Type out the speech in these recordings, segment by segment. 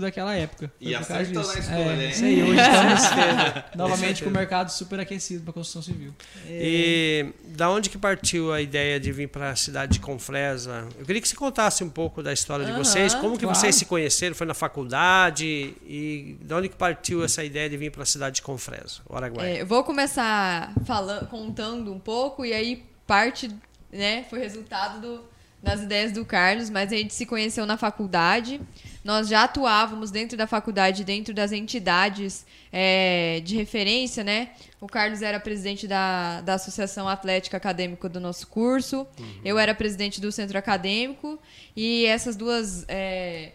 daquela época. E acertou disso. na escolha, é, hein? Isso aí, hoje estamos novamente com o mercado super aquecido para construção civil. E da onde que partiu a ideia de vir para a cidade de Confresa? Eu queria que você contasse um pouco da história de vocês, como que claro. vocês se conheceram, foi na faculdade e de onde que partiu essa ideia de vir para a cidade de Confresa, o Araguaia? É, eu vou começar falando, contando um pouco e aí parte, né, foi resultado do- das ideias do Carlos, mas a gente se conheceu na faculdade. Nós já atuávamos dentro da faculdade, dentro das entidades é, de referência, né? O Carlos era presidente da, da Associação Atlética Acadêmica do nosso curso, eu era presidente do centro acadêmico e essas duas é,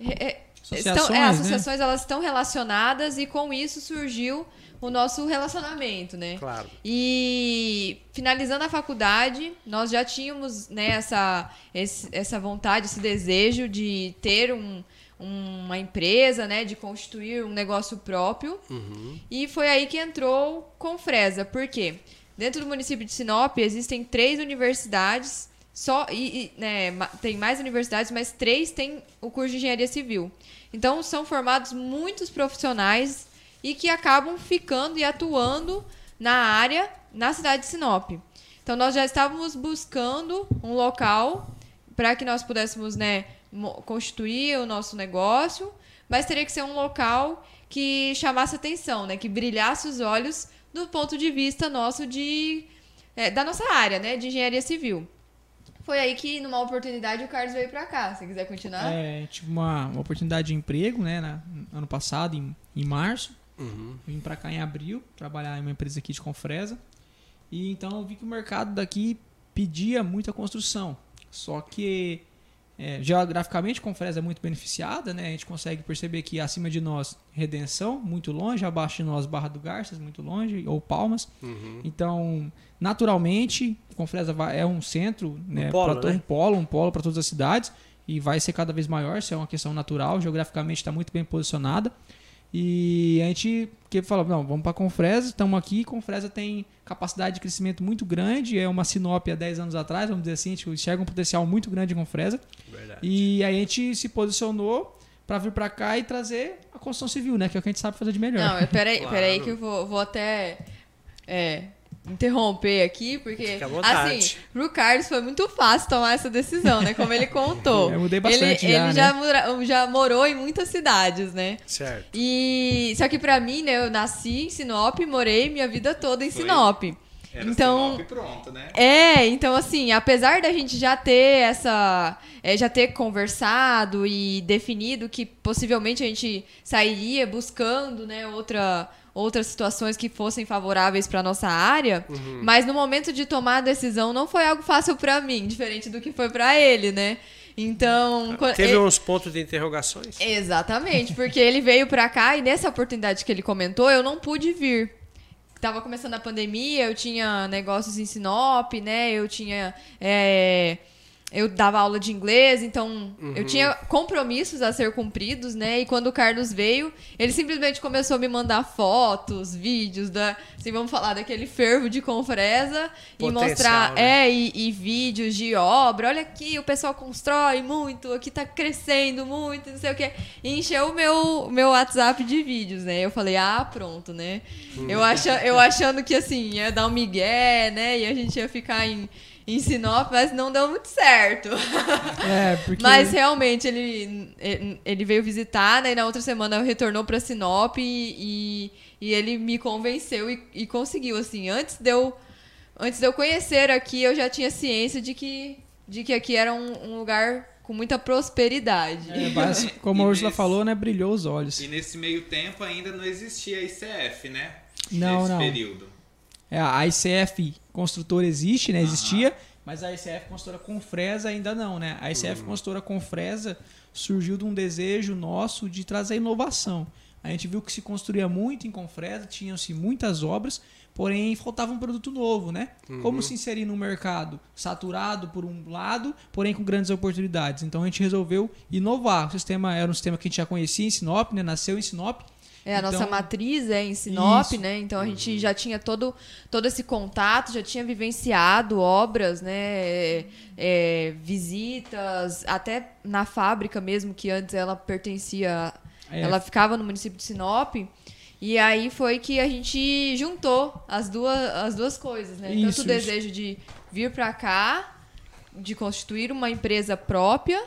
é, estão, Associações, é, né? associações elas estão relacionadas e com isso surgiu o nosso relacionamento, né? Claro. E finalizando a faculdade, nós já tínhamos né, essa, esse- essa vontade, esse desejo de ter um- uma empresa, né, de constituir um negócio próprio. E foi aí que entrou Confresa. Por quê? Dentro do município de Sinop existem três universidades, só e, e, né, tem mais universidades, mas três têm o curso de engenharia civil. Então são formados muitos profissionais e que acabam ficando e atuando na área na cidade de Sinop. Então nós já estávamos buscando um local para que nós pudéssemos, né, constituir o nosso negócio, mas teria que ser um local que chamasse atenção, né, que brilhasse os olhos do ponto de vista nosso de é, da nossa área, né, de engenharia civil. Foi aí que, numa oportunidade, o Carlos veio para cá. Se quiser continuar. É, tive uma, uma oportunidade de emprego, né, na- ano passado, em, em março. Vim pra cá em abril, trabalhar em uma empresa aqui de Confresa. E então eu vi que o mercado daqui pedia muita construção. Só que é, geograficamente Confresa é muito beneficiada, né? A gente consegue perceber que acima de nós Redenção, muito longe, abaixo de nós Barra do Garças, muito longe, ou Palmas. Então, naturalmente, Confresa é um centro, né, polo, pra todo- né? um polo, um polo para todas as cidades e vai ser cada vez maior, isso é uma questão natural, geograficamente está muito bem posicionada. E a gente que falou, não, vamos para Confresa, estamos aqui, Confresa tem capacidade de crescimento muito grande, é uma Sinop há 10 anos atrás, vamos dizer assim, a gente enxerga um potencial muito grande em Confresa. Verdade. E aí a gente se posicionou para vir para cá e trazer a construção civil, né, que é o que a gente sabe fazer de melhor. Não, peraí, Claro. peraí que eu vou, vou até é, interromper aqui, porque assim, pro Carlos foi muito fácil tomar essa decisão, né? Como ele contou. Eu mudei bastante ele, já, ele né? já, mora- já morou em muitas cidades, né? Certo. E só que pra mim, né, eu nasci em Sinop, morei minha vida toda em Foi. Sinop. Era Então- Sinop pronto, né? É, então assim, apesar da gente já ter essa. é, já ter conversado e definido que possivelmente a gente sairia buscando, né, outra, outras situações que fossem favoráveis para nossa área, mas no momento de tomar a decisão não foi algo fácil para mim, diferente do que foi para ele, né? Então. Teve ele- uns pontos de interrogações? Exatamente, porque ele veio pra cá e nessa oportunidade que ele comentou, eu não pude vir. Tava começando a pandemia, eu tinha negócios em Sinop, né? Eu tinha. é, eu dava aula de inglês, então eu tinha compromissos a ser cumpridos, né? E quando o Carlos veio, ele simplesmente começou a me mandar fotos, vídeos, da, assim, vamos falar daquele fervo de Confresa e mostrar, né? é, e, e vídeos de obra. Olha aqui, o pessoal constrói muito, aqui tá crescendo muito, não sei o quê. E encheu o meu, meu WhatsApp de vídeos, né? Eu falei, ah, pronto, né? Eu, acha, eu achando que assim, ia dar um migué, né? E a gente ia ficar em, em Sinop, mas não deu muito certo. É, porque Mas realmente ele, ele veio visitar, né? E na outra semana retornou pra Sinop e, e, e ele me convenceu e, e conseguiu, assim. Antes de, eu, antes de eu conhecer aqui, eu já tinha ciência de que, de que aqui era um, um lugar com muita prosperidade. é, base- como a Ursula falou, né, brilhou os olhos. E nesse meio tempo ainda não existia a ICF, né? Não, Nesse não. período. É, a ICF construtora existe, né? Existia, mas a ICF construtora Confresa ainda não, né? A ICF construtora Confresa surgiu de um desejo nosso de trazer inovação. A gente viu que se construía muito em Confresa, tinham-se muitas obras, porém faltava um produto novo, né? Como se inserir no mercado saturado por um lado, porém com grandes oportunidades. Então a gente resolveu inovar. O sistema era um sistema que a gente já conhecia em Sinop, né? Nasceu em Sinop. É, a nossa Então- matriz é em Sinop, Isso. né? Então a gente já tinha todo, todo esse contato, já tinha vivenciado obras, né? É, é, visitas, até na fábrica mesmo, que antes ela pertencia. É. Ela ficava no município de Sinop. E aí foi que a gente juntou as duas, as duas coisas, né? Tanto Isso, o desejo de vir pra cá, de constituir uma empresa própria,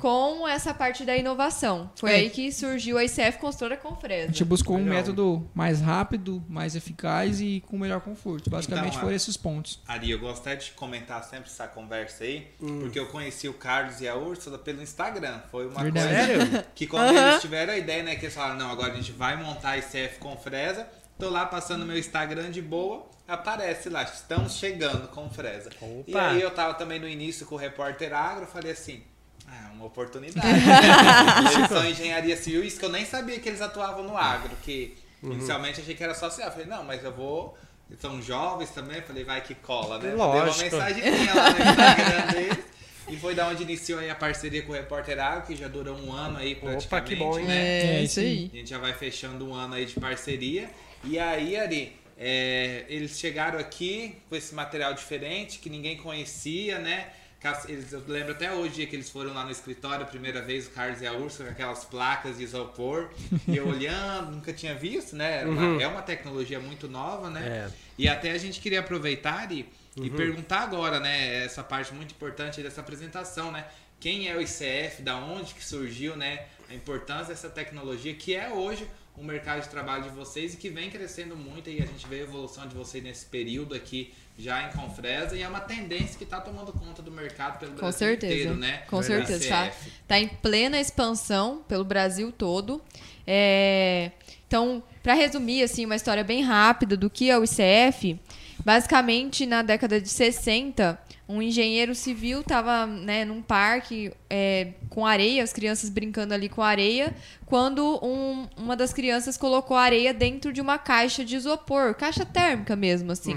com essa parte da inovação. Foi É. aí que surgiu a ICF Construtora A Confresa. gente buscou um Legal. método mais rápido, mais eficaz e com melhor conforto. Basicamente Então, foram esses pontos. Ari, eu gostaria de comentar sempre essa conversa aí, Hum. porque eu conheci o Carlos e a Úrsula pelo Instagram. Foi uma Verdade. coisa que quando eles tiveram a ideia, né, que eles falaram, não, agora a gente vai montar a ICF com Fresa, tô lá passando meu Instagram de boa, aparece lá, estamos chegando com Fresa. E Opa. aí eu tava também no início com o repórter agro, eu falei assim, ah, uma oportunidade. eles são engenharia civil, isso que eu nem sabia que eles atuavam no agro, que Uhum. inicialmente achei que era social. Eu falei, não, mas eu vou. Eles são jovens também, falei, vai que cola, né? Lógico. Dei uma mensagenzinha lá no Instagram deles. E foi da onde iniciou aí a parceria com o Repórter Agro, que já durou um ano aí praticamente, que bom, hein? né? É, É, isso aí. A gente já vai fechando um ano aí de parceria. E aí, Ari, é, eles chegaram aqui com esse material diferente que ninguém conhecia, né? Eles, eu lembro até hoje que eles foram lá no escritório, a primeira vez, o Carlos e a Úrsula, com aquelas placas de isopor. e eu olhando, nunca tinha visto, né? Uma- É uma tecnologia muito nova, né? É. E até a gente queria aproveitar e, e perguntar agora, né? Essa parte muito importante dessa apresentação, né? Quem é o ICF, da onde que surgiu, né? A importância dessa tecnologia que é hoje o mercado de trabalho de vocês e que vem crescendo muito e a gente vê a evolução de vocês nesse período aqui já em Confresa e é uma tendência que está tomando conta do mercado pelo Com Brasil certeza. inteiro, né? Com O certeza, tá? Tá em plena expansão pelo Brasil todo. É, Então, para resumir assim uma história bem rápida do que é o ICF, basicamente na década de 60, um engenheiro civil estava né, num parque é, com areia, as crianças brincando ali com areia, quando um- uma das crianças colocou a areia dentro de uma caixa de isopor, caixa térmica mesmo, assim.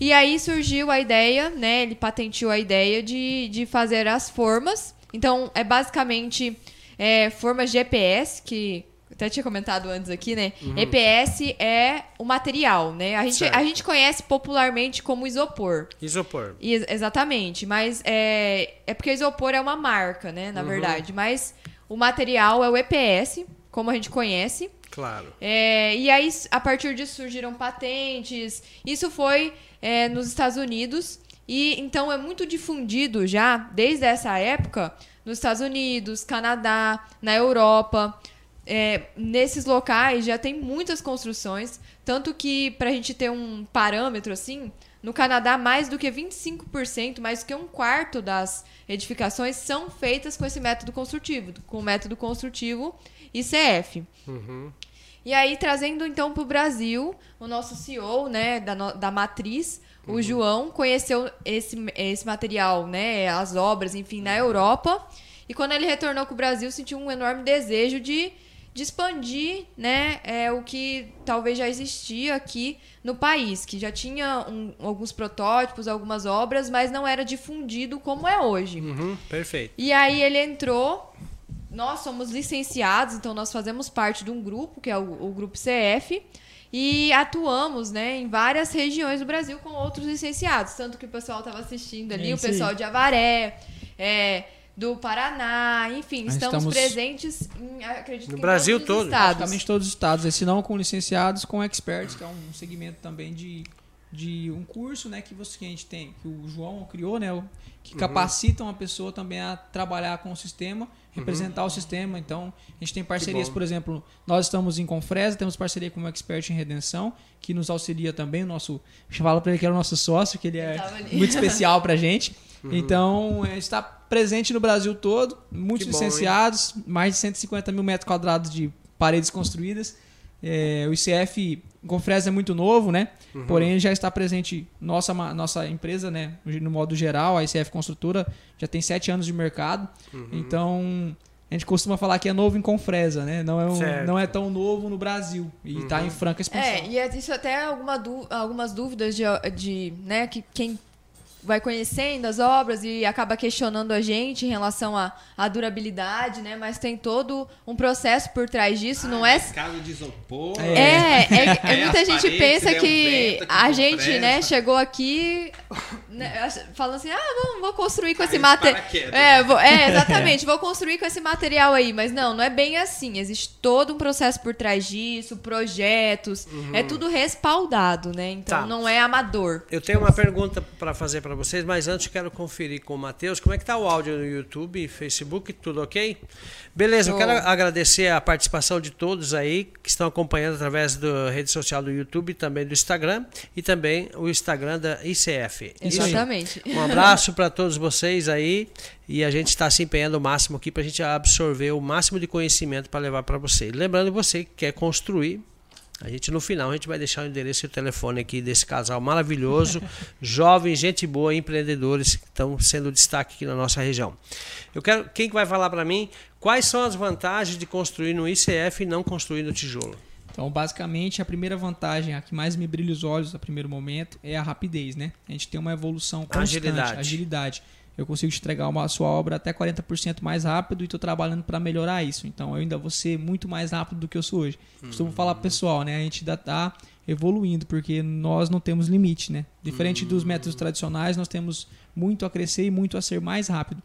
E aí surgiu a ideia, né? Ele patenteou a ideia de, de fazer as formas. Então, é basicamente é, formas de EPS, que até tinha comentado antes aqui, né? EPS é o material, né? A gente, Certo. a gente conhece popularmente como isopor. Isopor. Ex- exatamente, mas é, é porque isopor é uma marca, né? Na verdade. Mas o material é o EPS, como a gente conhece. Claro. É, e aí, a partir disso, surgiram patentes. Isso foi é, nos Estados Unidos. E então é muito difundido já, desde essa época, nos Estados Unidos, Canadá, na Europa. É, nesses locais já tem muitas construções. Tanto que, para a gente ter um parâmetro assim, no Canadá, mais do que 25%, mais do que um quarto das edificações são feitas com esse método construtivo, com o método construtivo ICF. E aí, trazendo então para o Brasil, o nosso CEO, né, da, da matriz, o João, conheceu esse, esse material, né, as obras, enfim, na Europa. E quando ele retornou com o Brasil, sentiu um enorme desejo de, de expandir, né, é, o que talvez já existia aqui no país, que já tinha um- alguns protótipos, algumas obras, mas não era difundido como é hoje. Uhum, perfeito. E aí ele entrou. Nós somos licenciados, então nós fazemos parte de um grupo, que é o, o grupo CF, e atuamos né, em várias regiões do Brasil com outros licenciados. Tanto que o pessoal estava assistindo ali, É o aí. pessoal de Avaré, é, do Paraná, enfim, estamos, estamos- presentes em, acredito No que em Brasil todos os todo. estados. Praticamente todos os estados, se não com licenciados, com experts, que é um segmento também de, de um curso né, que, você, que a gente tem, que o João criou, né, que capacita uma pessoa também a trabalhar com o sistema, representar o sistema. Então, a gente tem parcerias, por exemplo, nós estamos em Confresa, temos parceria com o Expert em Redenção, que nos auxilia também, o nosso, eu falo para ele que era o nosso sócio, que ele é muito especial pra gente. Então, a gente está presente no Brasil todo, muitos Que bom, hein? licenciados, mais de 150 mil metros quadrados de paredes construídas. É, o ICF Confresa é muito novo, né? Uhum. Porém, já está presente nossa, nossa empresa, né? No modo geral, a ICF Construtora já tem sete anos de mercado. Uhum. Então, a gente costuma falar que é novo em Confresa, né? Não é, um-. Uhum. não é tão novo no Brasil. E está em franca expansão. É, e é- isso até alguma dú- algumas dúvidas de, de né, que quem vai conhecendo as obras e acaba questionando a gente em relação à, à durabilidade, né? Mas tem todo um processo por trás disso, Ah, não é Casa de isopor. É. é, é, é muita gente paredes, pensa né, que vento aqui a gente, né, chegou aqui né, falando assim, ah, vamos, vou construir com esse Caiu material. É, vou- é, exatamente, vou construir com esse material aí. Mas não, não é bem assim. Existe todo um processo por trás disso, projetos. É tudo respaldado, né? Então Tá. não é amador. Eu tenho uma pergunta para fazer para vocês, mas antes quero conferir com o Matheus como é que tá o áudio no YouTube, Facebook, tudo ok? Beleza, eu quero agradecer a participação de todos aí que estão acompanhando através da rede social do YouTube, também do Instagram e também o Instagram da ICF. Isso. Exatamente. Um abraço para todos vocês aí e a gente está se empenhando o máximo aqui para a gente absorver o máximo de conhecimento para levar para você. Lembrando você que quer construir, a gente no final a gente vai deixar o endereço e o telefone aqui desse casal maravilhoso, jovem, gente boa, empreendedores que estão sendo destaque aqui na nossa região. Eu quero quem que vai falar para mim quais são as vantagens de construir no ICF e não construir no tijolo. Então, basicamente, a primeira vantagem, a que mais me brilha os olhos a primeiro momento, é a rapidez, né? A gente tem uma evolução constante, Agilidade. agilidade. Eu consigo te entregar uma sua obra até 40% mais rápido e estou trabalhando para melhorar isso. Então, eu ainda vou ser muito mais rápido do que eu sou hoje. Costumo falar pessoal, né? A gente ainda está evoluindo, porque nós não temos limite, né? Diferente dos métodos tradicionais, nós temos muito a crescer e muito a ser mais rápido.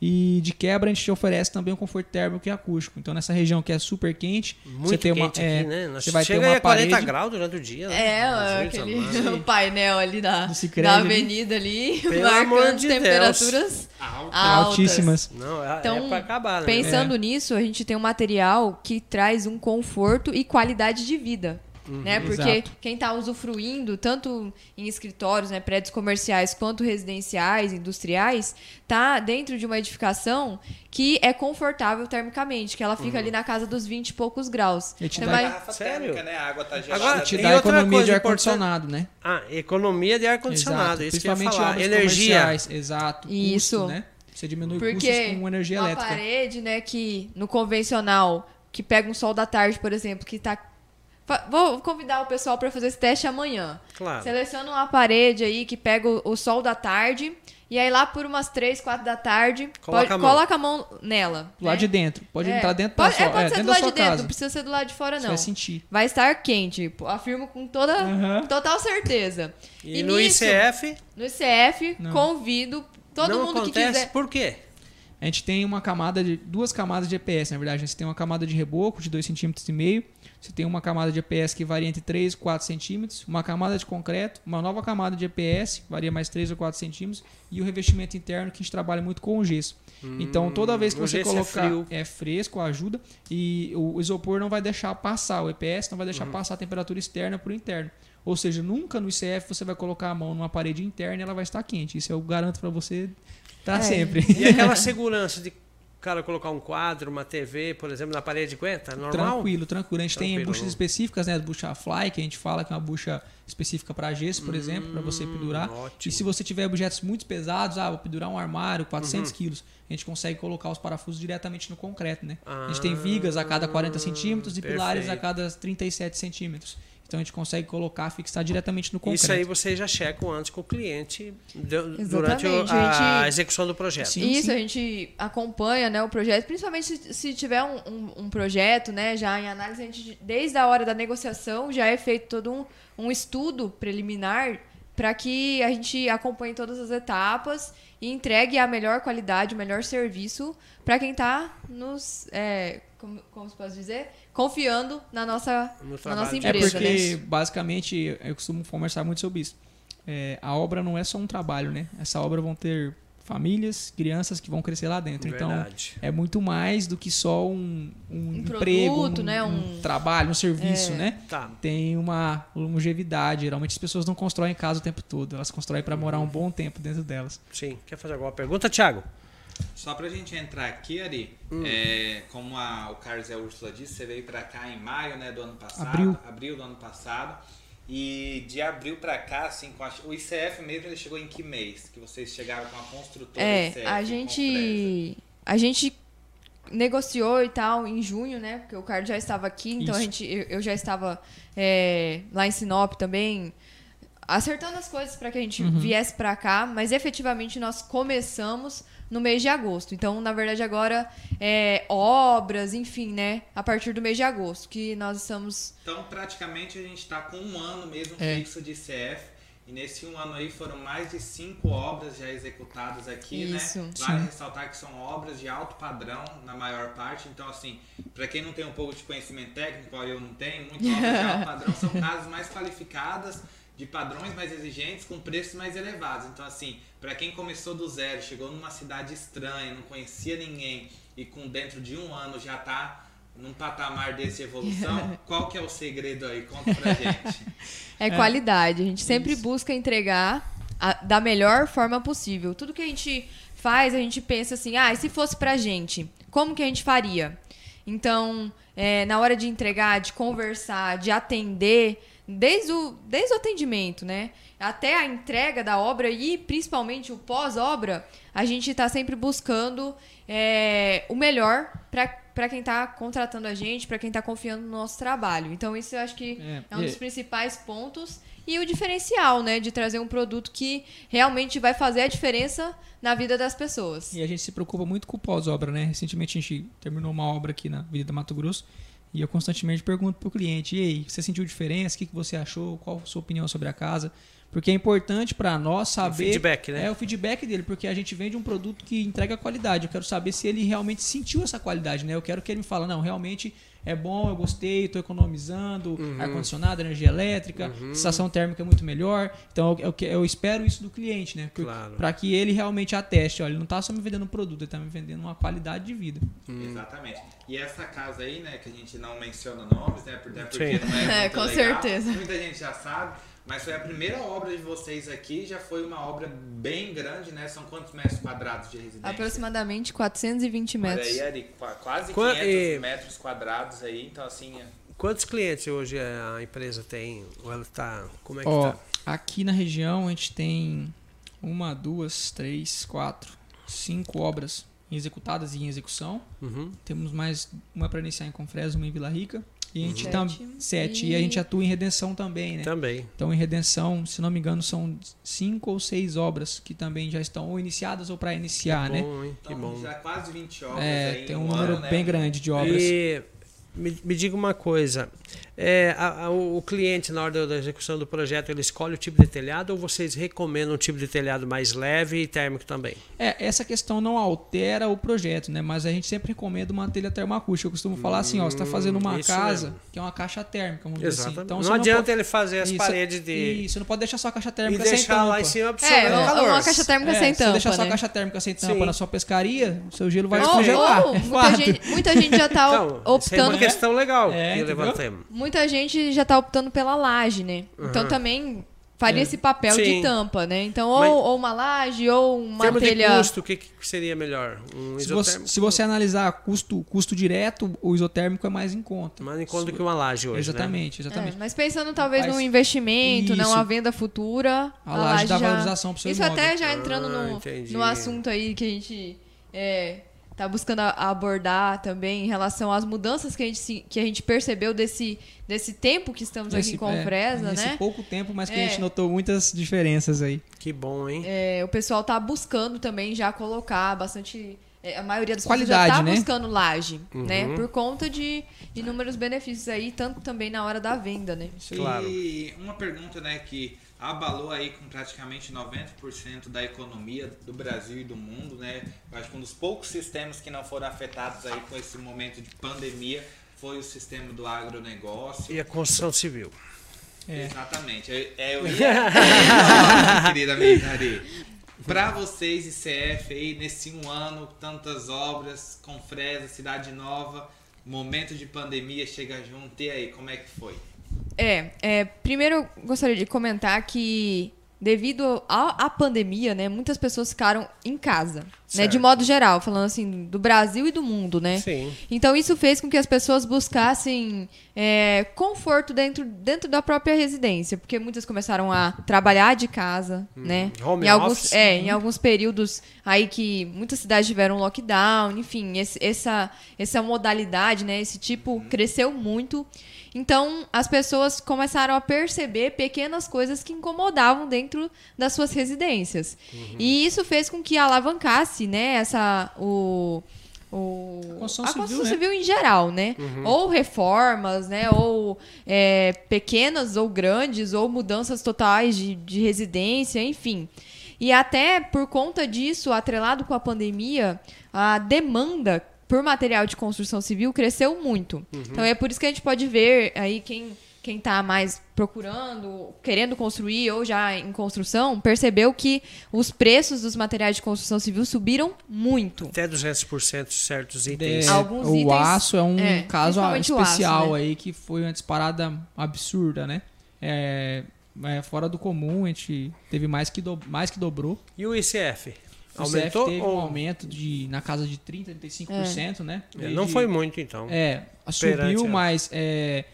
E de quebra a gente te oferece também o conforto térmico e acústico. Então nessa região que é super quente, Muito você tem uma quente é, aqui, né? Nós você vai ter uma a 40 parede graus durante o dia. né? É, aquele o painel ali da, da avenida ali, Pelo marcando de temperaturas Alta. altas. altíssimas. Não, é, Então, é acabar, né? Pensando nisso, a gente tem um material que traz um conforto e qualidade de vida. Né? Porque Exato. quem está usufruindo, tanto em escritórios, né, prédios comerciais, quanto residenciais, industriais, tá dentro de uma edificação que é confortável termicamente, que ela fica ali na casa dos 20 e poucos graus. E te Você dá- vai- Garrafa Sério? térmica, né? A água tá gelada. Agora, Te dá economia de ar-condicionado, né? Ah, economia de ar-condicionado, Exato. isso que eu ia Principalmente falar. Energia. Exato. Isso. Custo, né? Você diminui custos Porque com energia uma elétrica. parede, né, que no convencional, que pega um sol da tarde, por exemplo, que tá. Vou convidar o pessoal para fazer esse teste amanhã. Claro. Seleciona uma parede aí que pega o, o sol da tarde. E aí lá por umas 3, 4 da tarde, Coloca pode, a mão. coloca a mão nela. Do lado né? de dentro. Pode É. entrar dentro pode, da sua, é, pode é, ser dentro do lado de dentro, casa. não precisa ser do lado de fora, Você não. vai sentir. Vai estar quente, afirmo com toda Aham. total certeza. E, no nisso, ICF no ICF, Não. convido todo não mundo que acontece. quiser. Por quê? A gente tem uma camada de duas camadas de EPS, na verdade. Você tem uma camada de reboco de 2,5 cm. Você tem uma camada de EPS que varia entre 3 e 4 centímetros, uma camada de concreto, uma nova camada de EPS, varia mais 3 ou 4 centímetros, e o revestimento interno que a gente trabalha muito com o gesso. então toda vez que você é colocar frio. é, fresco, ajuda, e o isopor não vai deixar passar, o EPS não vai Uhum. deixar passar a temperatura externa para o interno. Ou seja, nunca no ICF você vai colocar a mão numa parede interna e ela vai estar quente. Isso eu garanto para você para É. sempre. E aquela segurança de cara colocar um quadro, uma TV, por exemplo, na parede, aguenta? Normal? Tranquilo, tranquilo. A gente tem Tranquilo, buchas não? específicas, né? As bucha fly, que a gente fala que é uma bucha específica para gesso, por exemplo, para você pendurar. ótimo. E se você tiver objetos muito pesados, ah, vou pendurar um armário, 400 Uhum. quilos, a gente consegue colocar os parafusos diretamente no concreto, né? a gente tem vigas a cada 40 centímetros e pilares a Ah, perfeito. cada 37 centímetros. Então a gente consegue colocar, fixar diretamente no concreto. Isso aí vocês já checam antes com o cliente du- durante o- a, a gente- execução do projeto. Sim, Isso, sim. a gente acompanha né, o projeto, principalmente se, se tiver um, um- um projeto né, já em análise, a gente, desde a hora da negociação já é feito todo um, um estudo preliminar para que a gente acompanhe todas as etapas e entregue a melhor qualidade, o melhor serviço para quem está nos. é, como, como se pode dizer? Confiando na nossa, No na nossa de É empresa. porque, né? basicamente, eu costumo conversar muito sobre isso. É, a obra não é só um trabalho, né? Essa obra vão ter famílias, crianças que vão crescer lá dentro. Então, Verdade. é muito mais do que só um, um, Um emprego, produto, um, né? um Um- trabalho, um serviço, É. né? Tá. Tem uma longevidade. Geralmente as pessoas não constroem casa o tempo todo. Elas constroem para morar um bom tempo dentro delas. Sim. Quer fazer alguma pergunta, Thiago? Só pra gente entrar aqui, Ari, Hum. é, como a- o Carlos e a Úrsula disse, você veio pra cá em maio né, do ano passado. Abril. do ano passado. E de abril pra cá, assim, com a- o ICF mesmo, ele chegou em que mês? Que vocês chegaram com a construtora É, ICF a gente. A gente negociou e tal em junho, né? Porque o Carlos já estava aqui, então a gente, eu, eu já estava é, lá em Sinop também acertando as coisas para que a gente viesse para cá, mas efetivamente nós começamos no mês de agosto. Então, na verdade, agora é obras, enfim, né? A partir do mês de agosto, que nós estamos. Então, praticamente, a gente está com um ano mesmo É. fixo de ICF. E nesse um ano aí foram mais de cinco obras já executadas aqui, Isso. né? Vale ressaltar que são obras de alto padrão na maior parte. Então, assim, para quem não tem um pouco de conhecimento técnico, eu não tenho, muito obras de alto padrão são casas mais qualificadas, de padrões mais exigentes, com preços mais elevados. Então, assim, para quem começou do zero, chegou numa cidade estranha, não conhecia ninguém e com dentro de um ano já tá num patamar desse de evolução, qual que é o segredo aí? Conta pra gente. É, qualidade. A gente sempre busca entregar a- da melhor forma possível. Tudo que a gente faz, a gente pensa assim, ah, e se fosse pra gente, como que a gente faria? Então, é, na hora de entregar, de conversar, de atender, desde o, desde o atendimento, né? Até a entrega da obra e principalmente o pós-obra, a gente está sempre buscando é, o melhor para quem está contratando a gente, para quem está confiando no nosso trabalho. Então, isso eu acho que É, é um dos principais pontos e o diferencial, né, de trazer um produto que realmente vai fazer a diferença na vida das pessoas. E a gente se preocupa muito com o pós-obra, né? Recentemente a gente terminou uma obra aqui na Avenida Mato Grosso e eu constantemente pergunto pro cliente: e aí, você sentiu diferença? O que, que você achou? Qual a sua opinião sobre a casa? Porque é importante para nós saber. feedback, né? É o feedback dele, porque a gente vende um produto que entrega qualidade. Eu quero saber se ele realmente sentiu essa qualidade, né? Eu quero que ele me fale, não, realmente é bom, eu gostei, estou economizando, Uhum. ar-condicionado, energia elétrica, sensação térmica é muito melhor. Então eu, eu, eu espero isso do cliente, né? Claro. Para que ele realmente ateste, olha, ele não está só me vendendo um produto, ele está me vendendo uma qualidade de vida. Exatamente. E essa casa aí, né, que a gente não menciona nomes, né, por- até porque Sim. não é, É, com legal. certeza. Muita gente já sabe, mas foi a primeira obra de vocês aqui, já foi uma obra bem grande, né? São quantos metros quadrados de residência? Aproximadamente 420 Olha metros. aí, Ari, qua- quase Qua- 500 e- metros quadrados aí, então assim... é- Quantos clientes hoje a empresa tem? Ou ela tá. Como é que Ó, tá? aqui na região a gente tem uma, duas, três, quatro, cinco obras executadas e em execução. Uhum. Temos mais uma para iniciar em Confresa, uma em Vila Rica. E a gente Sete. tam, sete. E... a gente atua em redenção também, né? Também. Então, em redenção, se não me engano, são cinco ou seis obras que também já estão ou iniciadas ou para iniciar, né? Bom, hein? Que Então, bom. já quase 20 obras É, aí tem em um um número ano, né? bem grande de obras. E me, me diga uma coisa. É, a- a- o, cliente, na hora da, execução do projeto, ele escolhe o tipo de telhado ou vocês recomendam um tipo de telhado mais leve e térmico também? É, essa questão não altera o projeto, né? Mas a gente sempre recomenda uma telha termoacústica. Eu costumo falar assim, ó, você está fazendo uma Hum, casa mesmo. que é uma caixa térmica, vamos dizer assim. Então, não adianta pode- ele fazer as Isso, paredes de. Isso, você não pode deixar sua caixa E térmica sem deixar tampa. lá em cima absorvendo É, uma, calor. uma caixa térmica É, sem se você tampa, deixar sua né? caixa térmica sem tampa Sim. na sua pescaria, o seu gelo vai Ou- descongelar. ou é muita, gente, muita gente já tá Então, optando. Questão legal É, que entendeu? levantemos. Muita gente já tá optando pela laje, né? Então também faria É. esse papel Sim. de tampa, né? Então, ou, Mas- ou uma laje, ou Em uma termos de telha. custo, o que, que seria melhor? Um Se você, isotérmico? se você analisar custo, custo direto, o isotérmico é mais em conta. Mais em conta do que uma laje hoje, né? Exatamente, É, exatamente. mas pensando talvez Mas- num investimento, não Isso. uma venda futura. A laje dá valorização pro seu Isso imóvel. até já entrando Ah, no, entendi. no assunto aí que a gente é, tá buscando abordar também em relação às mudanças que a gente, que a gente percebeu desse, desse tempo que estamos aqui Nesse- com é, Fresa, nesse né? pouco tempo, mas que É. a gente notou muitas diferenças aí. Que bom, hein? É, o pessoal tá buscando também já colocar bastante. é, a maioria pessoas Qualidade, já tá né? buscando laje, né? Uhum. Por conta de inúmeros benefícios aí, tanto também na hora da venda, né? Claro. E uma pergunta, né, que abalou aí com praticamente 90% da economia do Brasil e do mundo, né? Eu acho que um dos poucos sistemas que não foram afetados aí com esse momento de pandemia foi o sistema do agronegócio. E a construção civil? É. Exatamente. Eu, é, eu ia... querida amiga Ari. Pra vocês, ICF, aí, nesse um ano, tantas obras, com Fresa, Cidade Nova, momento de pandemia chega junto, e aí, como é que foi? É, é, primeiro gostaria de comentar que devido à, à pandemia, né, muitas pessoas ficaram em casa. Né? De modo geral, falando assim, do Brasil e do mundo, né? Sim. Então isso fez com que as pessoas buscassem é, conforto dentro, dentro da própria residência, porque muitas começaram a trabalhar de casa, né? Hum. Home em alguns, office. é, em alguns períodos aí que muitas cidades tiveram lockdown, enfim, esse- essa essa modalidade, né? Esse tipo Uhum. cresceu muito. Então as pessoas começaram a perceber pequenas coisas que incomodavam dentro das suas residências. Uhum. E isso fez com que alavancasse, né? Essa o o, A construção a civil, construção né? civil em geral, né? Uhum. Ou reformas, né? Ou é, pequenas ou grandes, ou mudanças totais de, de residência, enfim. E até por conta disso, atrelado com a pandemia, a demanda por material de construção civil cresceu muito. Uhum. Então é por isso que a gente pode ver aí quem quem está mais procurando, querendo construir ou já em construção, percebeu que os preços dos materiais de construção civil subiram muito. Até 200% certos itens. É, Alguns o itens- aço é um é, caso especial aço, né? aí que foi uma disparada absurda, né? É, é fora do comum, a gente teve mais que, do, mais que dobrou. E o ICF? O Aumentou CF teve ou um aumento de, na casa de 30%, 35%, né? É, Desde- não foi muito então. É, subiu, mas é,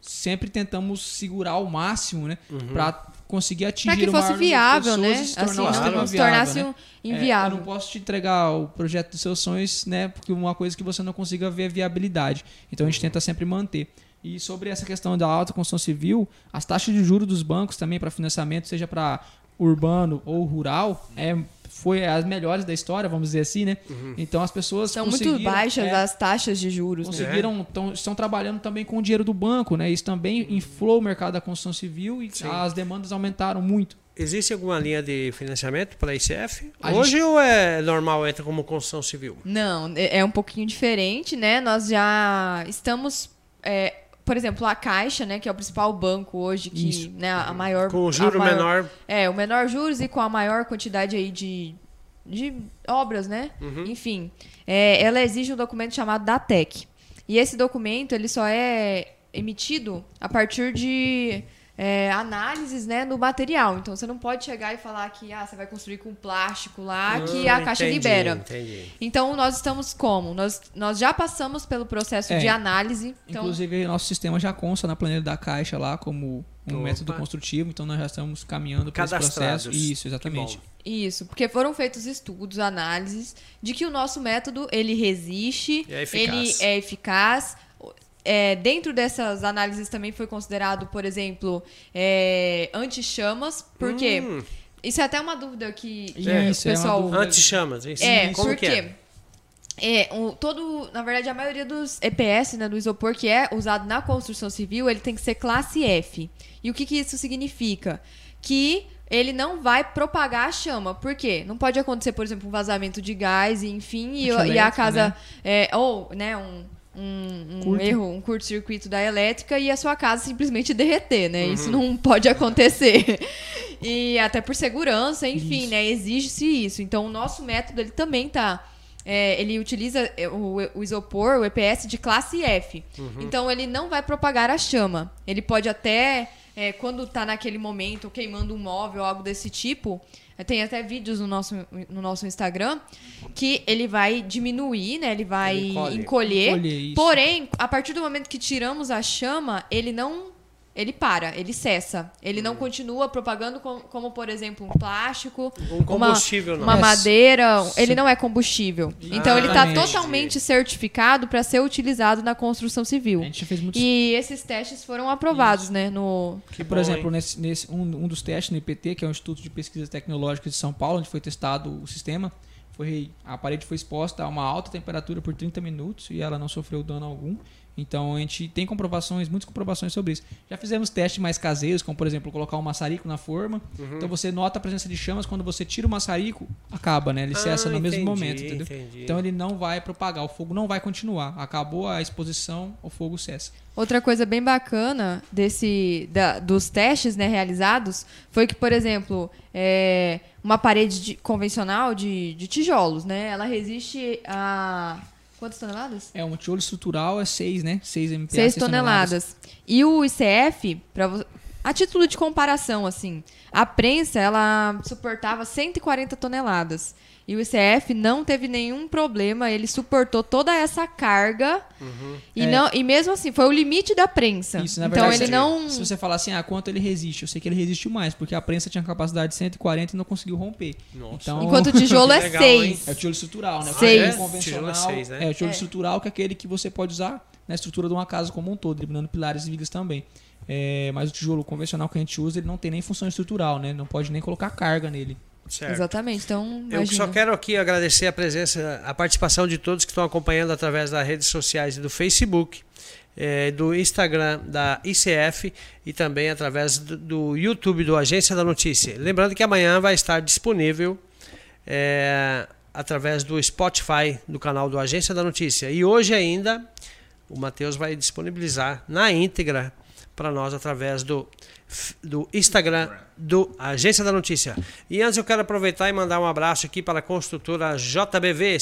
sempre tentamos segurar ao máximo, né? Uhum. Pra conseguir atingir Para que o fosse maior número de viável, pessoas né? e se Assim, tornar não, se viável, tornasse né? um É, inviável. eu não posso te entregar o projeto dos seus sonhos, né? Porque uma coisa que você não consiga ver é viabilidade. Então a gente tenta sempre manter. E sobre essa questão da alta construção civil, as taxas de juros dos bancos também para financiamento, seja para urbano ou rural, é, foi as melhores da história, vamos dizer assim, né? Então as pessoas São muito baixas é, as taxas de juros. né? conseguiram tão, estão trabalhando também com o dinheiro do banco, né? Isso também inflou o mercado da construção civil e Sim. as demandas aumentaram muito. Existe alguma linha de financiamento para ICF? A Hoje ou é normal, entra como construção civil? Não, é é um pouquinho diferente, né? Nós já estamos. é, por exemplo, a Caixa, né, que é o principal banco hoje, que Isso. né, a maior. Com o juro maior- menor. É, o menor juros e com a maior quantidade aí de, de obras, né? Enfim, é, ela exige um documento chamado DATEC. E esse documento, ele só é emitido a partir de é, análises né, no material. Então, você não pode chegar e falar que ah, você vai construir com plástico lá, que Ah, a Caixa entendi, libera. Entendi. Então, nós estamos como? Nós, nós já passamos pelo processo É. de análise. Então, Inclusive, nosso sistema já consta na planilha da Caixa lá como um Opa. método construtivo, então nós já estamos caminhando para esse processo. Isso, Que exatamente. Isso, porque foram feitos estudos, análises de que o nosso método ele resiste, É ele é eficaz. É, dentro dessas análises também foi considerado, por exemplo, é, anti-chamas, porque Hum, isso é até uma dúvida que É, o isso é uma pessoal dúvida. Anti-chamas. isso. é, Como porque que é? é, o- todo, na verdade, a maioria dos EPS, né, do isopor que é usado na construção civil, ele tem que ser classe F. E o que, que isso significa? Que ele não vai propagar a chama. Por quê? Não pode acontecer, por exemplo, um vazamento de gás, e, enfim, e, e a casa. né? é, ou, né, um. Um, um Curto. erro, um curto-circuito da elétrica e a sua casa simplesmente derreter, né? Uhum. Isso não pode acontecer. E até por segurança, enfim, Isso. né? Exige-se isso. Então, o nosso método, ele também tá... é, ele utiliza é, o, o isopor, o EPS, de classe F. Então, ele não vai propagar a chama. Ele pode até, é, quando tá naquele momento queimando um móvel ou algo desse tipo... é, Tem até vídeos no nosso, no nosso Instagram que ele vai diminuir, né? Ele vai Ele encolhe. encolher. Encolher. Porém, a partir do momento que tiramos a chama, ele não. Ele para, ele cessa. Ele Hum. não continua propagando com- como, por exemplo, um plástico, Um combustível não. uma É, madeira. sim. Ele não é combustível. Então, ele está totalmente certificado para ser utilizado na construção civil. A gente fez muitos E esses testes foram aprovados, né? No, Que por bom, exemplo, hein? nesse, nesse- um, um dos testes no IPT, que é o Instituto de Pesquisas Tecnológicas de São Paulo, onde foi testado o sistema, foi, a parede foi exposta a uma alta temperatura por 30 minutos e ela não sofreu dano algum. Então a gente tem comprovações, muitas comprovações sobre isso. Já fizemos testes mais caseiros, como por exemplo colocar um maçarico na forma. Uhum. Então você nota a presença de chamas quando você tira o maçarico, acaba, né? Ele cessa Ah, no mesmo entendi, momento, entendeu? entendi. Então ele não vai propagar, o fogo não vai continuar. Acabou a exposição, o fogo cessa. Outra coisa bem bacana desse da- dos testes né, realizados foi que, por exemplo, é, uma parede de- convencional de, de tijolos, né? Ela resiste a quantas toneladas? É, um tijolo estrutural é 6, né? 6 MPa. 6 seis toneladas. E o ICF, pra vo- a título de comparação, assim, a prensa ela suportava 140 toneladas. E o ICF não teve nenhum problema, ele suportou toda essa carga. Uhum. E, é. não, e mesmo assim, foi o limite da prensa. Isso, na então verdade, ele não. Se você falar assim, ah, quanto ele resiste? Eu sei que ele resistiu mais, porque a prensa tinha capacidade de 140 e não conseguiu romper. Nossa. Então... Enquanto o tijolo é 6. É o tijolo estrutural, né? 6. É convencional. Tijolo é, seis, né? é o tijolo é. estrutural, que é aquele que você pode usar na estrutura de uma casa como um todo, eliminando pilares e vigas também. É, mas o tijolo convencional que a gente usa, ele não tem nem função estrutural, né? Não pode nem colocar carga nele. Certo. Exatamente. Então, eu só quero aqui agradecer a presença, a participação de todos que estão acompanhando através das redes sociais e do Facebook, é, do Instagram da ICF e também através do, do, YouTube do Agência da Notícia. Lembrando que amanhã vai estar disponível é, através do Spotify do canal do Agência da Notícia. E hoje ainda o Matheus vai disponibilizar na íntegra para nós através do do Instagram do Agência da Notícia. E antes eu quero aproveitar e mandar um abraço aqui para a construtora JBV,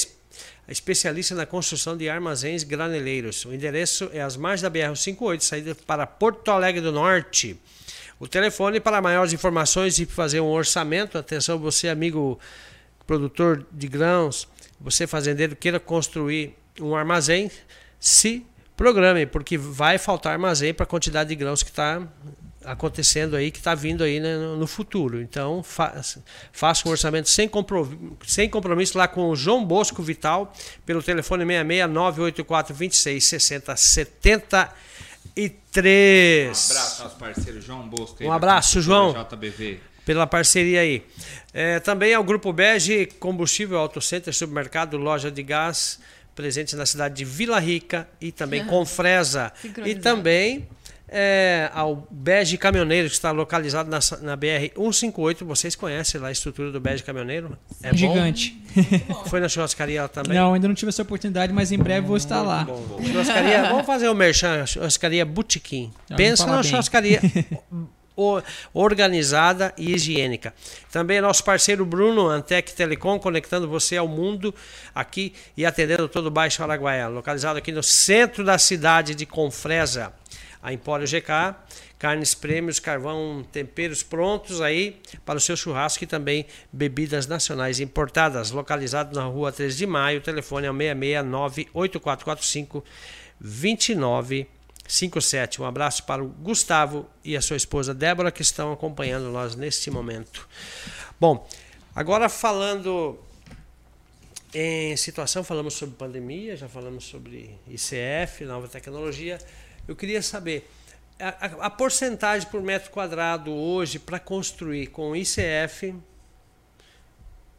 especialista na construção de armazéns graneleiros. O endereço é as margens da BR-58, saída para Porto Alegre do Norte. O telefone para maiores informações e fazer um orçamento, atenção você amigo produtor de grãos, você fazendeiro queira construir um armazém, se programe, porque vai faltar armazém para a quantidade de grãos que está acontecendo aí, que está vindo aí né, no futuro. Então, fa faça um orçamento sem compromisso, sem compromisso lá com o João Bosco Vital, pelo telefone 66 984 26 60 73. Um abraço nosso parceiro João Bosco. Um abraço, João. JBV. Pela parceria aí. É, também é o Grupo Bege, Combustível Auto Center, Supermercado, Loja de Gás, presente na cidade de Vila Rica e também com Fresa. E também é, ao Bege Caminhoneiro, que está localizado na, na BR-158. Vocês conhecem lá a estrutura do Bege Caminhoneiro? É Gigante. Foi na churrascaria também? Não, ainda não tive essa oportunidade, mas em breve vou estar lá. Bom, bom. Churrascaria, vamos fazer o merchan, churrascaria Botequim. Pensa na churrascaria organizada e higiênica. Também nosso parceiro Bruno, Antec Telecom, conectando você ao mundo aqui e atendendo todo o Baixo Araguaia, localizado aqui no centro da cidade de Confresa a Empório GK, carnes prêmios, carvão, temperos prontos aí para o seu churrasco e também bebidas nacionais importadas. Localizado na rua 13 de maio, telefone é o 669 8445 2957. Um abraço para o Gustavo e a sua esposa Débora que estão acompanhando nós neste momento. Bom, agora falando em situação, falamos sobre pandemia, já falamos sobre ICF, nova tecnologia. Eu queria saber a, a, a porcentagem por metro quadrado hoje para construir com ICF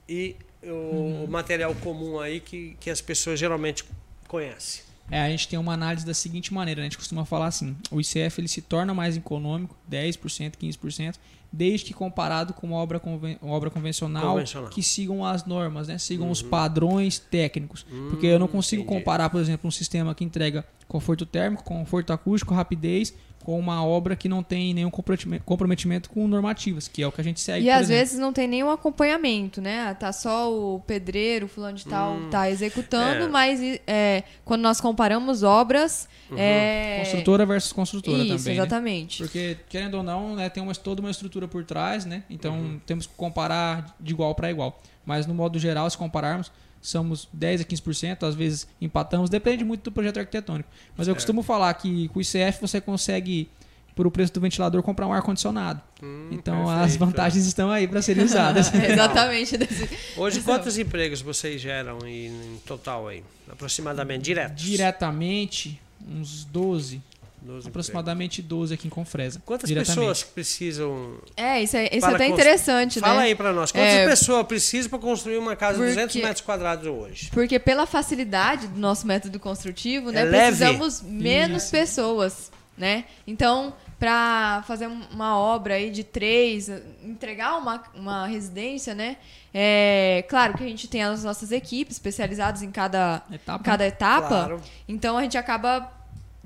e o, o, material comum aí que, que as pessoas geralmente conhecem. É, a gente tem uma análise da seguinte maneira, né? a gente costuma falar assim, o ICF ele se torna mais econômico, 10%, 15%, desde que comparado com uma obra, conven obra convencional, convencional, que sigam as normas, né? sigam uhum. os padrões técnicos. Uhum, porque eu não consigo entendi. comparar, por exemplo, um sistema que entrega conforto térmico, conforto acústico, rapidez, com uma obra que não tem nenhum comprometimento com normativas, que é o que a gente segue. E às exemplo. vezes não tem nenhum acompanhamento, né? Tá só o pedreiro, fulano de tal, hum, tá executando, é. mas é, quando nós comparamos obras. Uhum. É... Construtora versus construtora Isso, também. Né? Exatamente. Né? Porque, querendo ou não, né, tem uma, toda uma estrutura por trás, né? Então uhum. temos que comparar de igual para igual. Mas no modo geral, se compararmos, somos 10 a 15%, às vezes empatamos, depende muito do projeto arquitetônico. Mas eu costumo falar que com o ICF você consegue, por o preço do ventilador, comprar um ar-condicionado. Hum, então perfeito. as vantagens estão aí para serem usadas. Exatamente. Hoje, quantos empregos vocês geram em, em total aí? Aproximadamente, diretos? Diretamente, uns 12. 12 aproximadamente empregos. 12 aqui em Confresa. Quantas pessoas precisam. É, isso é, isso é até interessante, né? Fala aí para nós. Quantas é... pessoas precisam para construir uma casa porque... de 200 metros quadrados hoje? Porque pela facilidade do nosso método construtivo, né, é precisamos leve. menos isso. pessoas, né? Então, para fazer uma obra aí de três, entregar uma, uma residência, né? É, claro que a gente tem as nossas equipes especializadas em cada etapa. Cada etapa claro. Então a gente acaba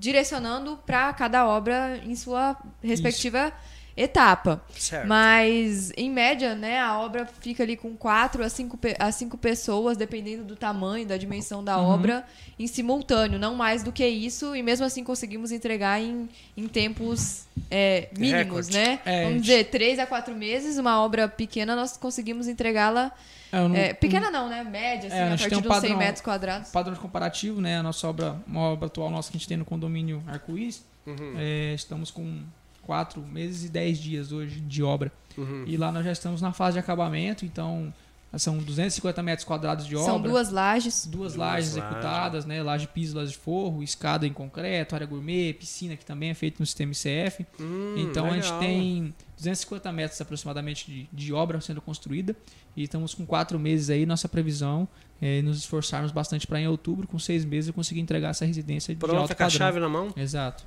direcionando para cada obra em sua respectiva etapa. Certo. Mas, em média, né, a obra fica ali com quatro a cinco, a cinco pessoas, dependendo do tamanho, da dimensão da Uhum. obra, em simultâneo. Não mais do que isso, e mesmo assim conseguimos entregar em, em tempos é, mínimos, né? É, Vamos gente. dizer, três a quatro meses, uma obra pequena, nós conseguimos entregá-la. É, é, pequena não, né? Média, assim, É, a a gente partir tem um de uns 100 padrão- metros quadrados. padrão de comparativo, né? A nossa obra, uma obra atual nossa que a gente tem no condomínio Arco-Íris, Uhum. é, estamos com quatro meses e dez dias hoje de obra. Uhum. E lá nós já estamos na fase de acabamento, então são 250 metros quadrados de São obra. duas lajes. duas Duas lajes executadas, né? Laje piso, laje de forro, escada em concreto, área gourmet, piscina que também é feito no sistema ICF. Hum, então a gente legal. tem 250 metros aproximadamente de, de obra sendo construída e estamos com quatro meses aí. Nossa previsão é nos esforçarmos bastante para em outubro, com seis meses, eu conseguir entregar essa residência de Pronta alto com a chave na mão. Exato.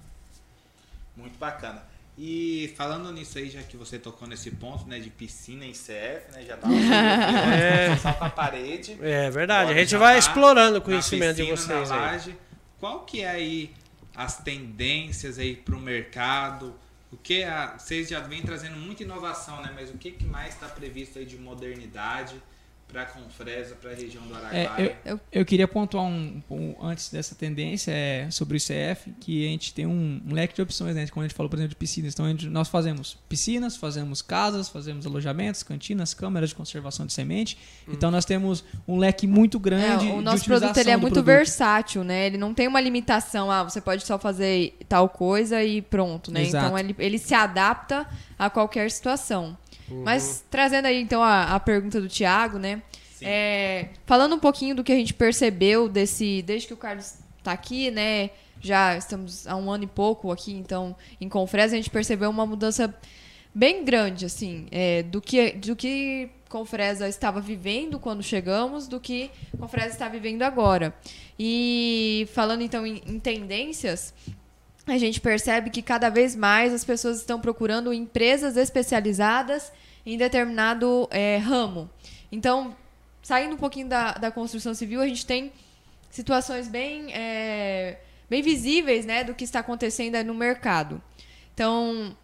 Muito bacana. E falando nisso aí, já que você tocou nesse ponto, né, de piscina em CF, né, já tava É. só com a parede. É verdade. Agora a gente vai tá explorando o conhecimento de piscina, vocês na aí. laje. Qual que é aí as tendências aí para o mercado? O que a, vocês já vêm trazendo muita inovação, né? Mas o que, que mais está previsto aí de modernidade para a Confresa, para a região do Araguaia? É, eu, eu queria pontuar um, um- antes dessa tendência é, sobre o ICF, que a gente tem um, um leque de opções, né? Quando a gente falou, por exemplo, de piscinas. Então, a gente- nós fazemos piscinas, fazemos casas, fazemos alojamentos, cantinas, câmeras de conservação de semente. Então, nós temos um leque muito É, grande o de nosso produto ele é muito produto. versátil, né? Ele não tem uma limitação, ah, você pode só fazer tal coisa e pronto, né? Exato. Então ele, ele se adapta a qualquer situação. Uhum. Mas trazendo aí então a, a pergunta do Thiago, né? É, falando um pouquinho do que a gente percebeu desse desde que o Carlos tá aqui, né? Já estamos há um ano e pouco aqui, então em Confresa a gente percebeu uma mudança bem grande, assim, é, do que do que Confresa estava vivendo quando chegamos, do que Confresa está vivendo agora. E falando então em, em tendências, a gente percebe que cada vez mais as pessoas estão procurando empresas especializadas em determinado é, ramo. Então, saindo um pouquinho da, da construção civil, a gente tem situações bem, é, bem visíveis né, do que está acontecendo no mercado. Então,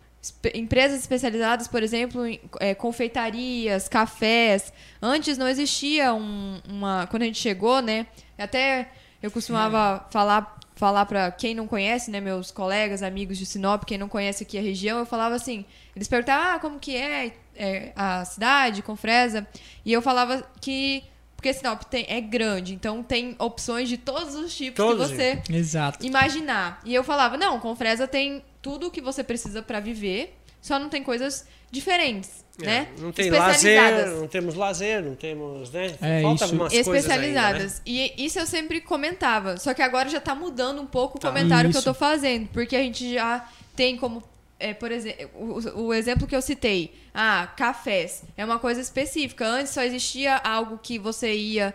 empresas especializadas, por exemplo, em é, confeitarias, cafés. Antes não existia um- uma. Quando a gente chegou, né? Até eu costumava falar falar para quem não conhece, né, meus colegas, amigos de Sinop, quem não conhece aqui a região, eu falava assim, eles perguntavam, ah, como que é, é, a cidade, Confresa, e eu falava que porque Sinop tem, é grande, então tem opções de todos os tipos Todos, que você Exato. imaginar. E eu falava, não, Confresa tem tudo o que você precisa para viver, só não tem coisas diferentes, É, né? Não tem Especializadas. lazer, não temos lazer, não temos, né? É, Falta isso- algumas coisas ainda, né? especializadas. E isso eu sempre comentava. Só que agora já tá mudando um pouco o Tá. comentário que eu Isso. tô fazendo. Porque a gente já tem como. é, por exemplo, o, o exemplo que eu citei. Ah, cafés. É uma coisa específica. Antes só existia algo que você ia.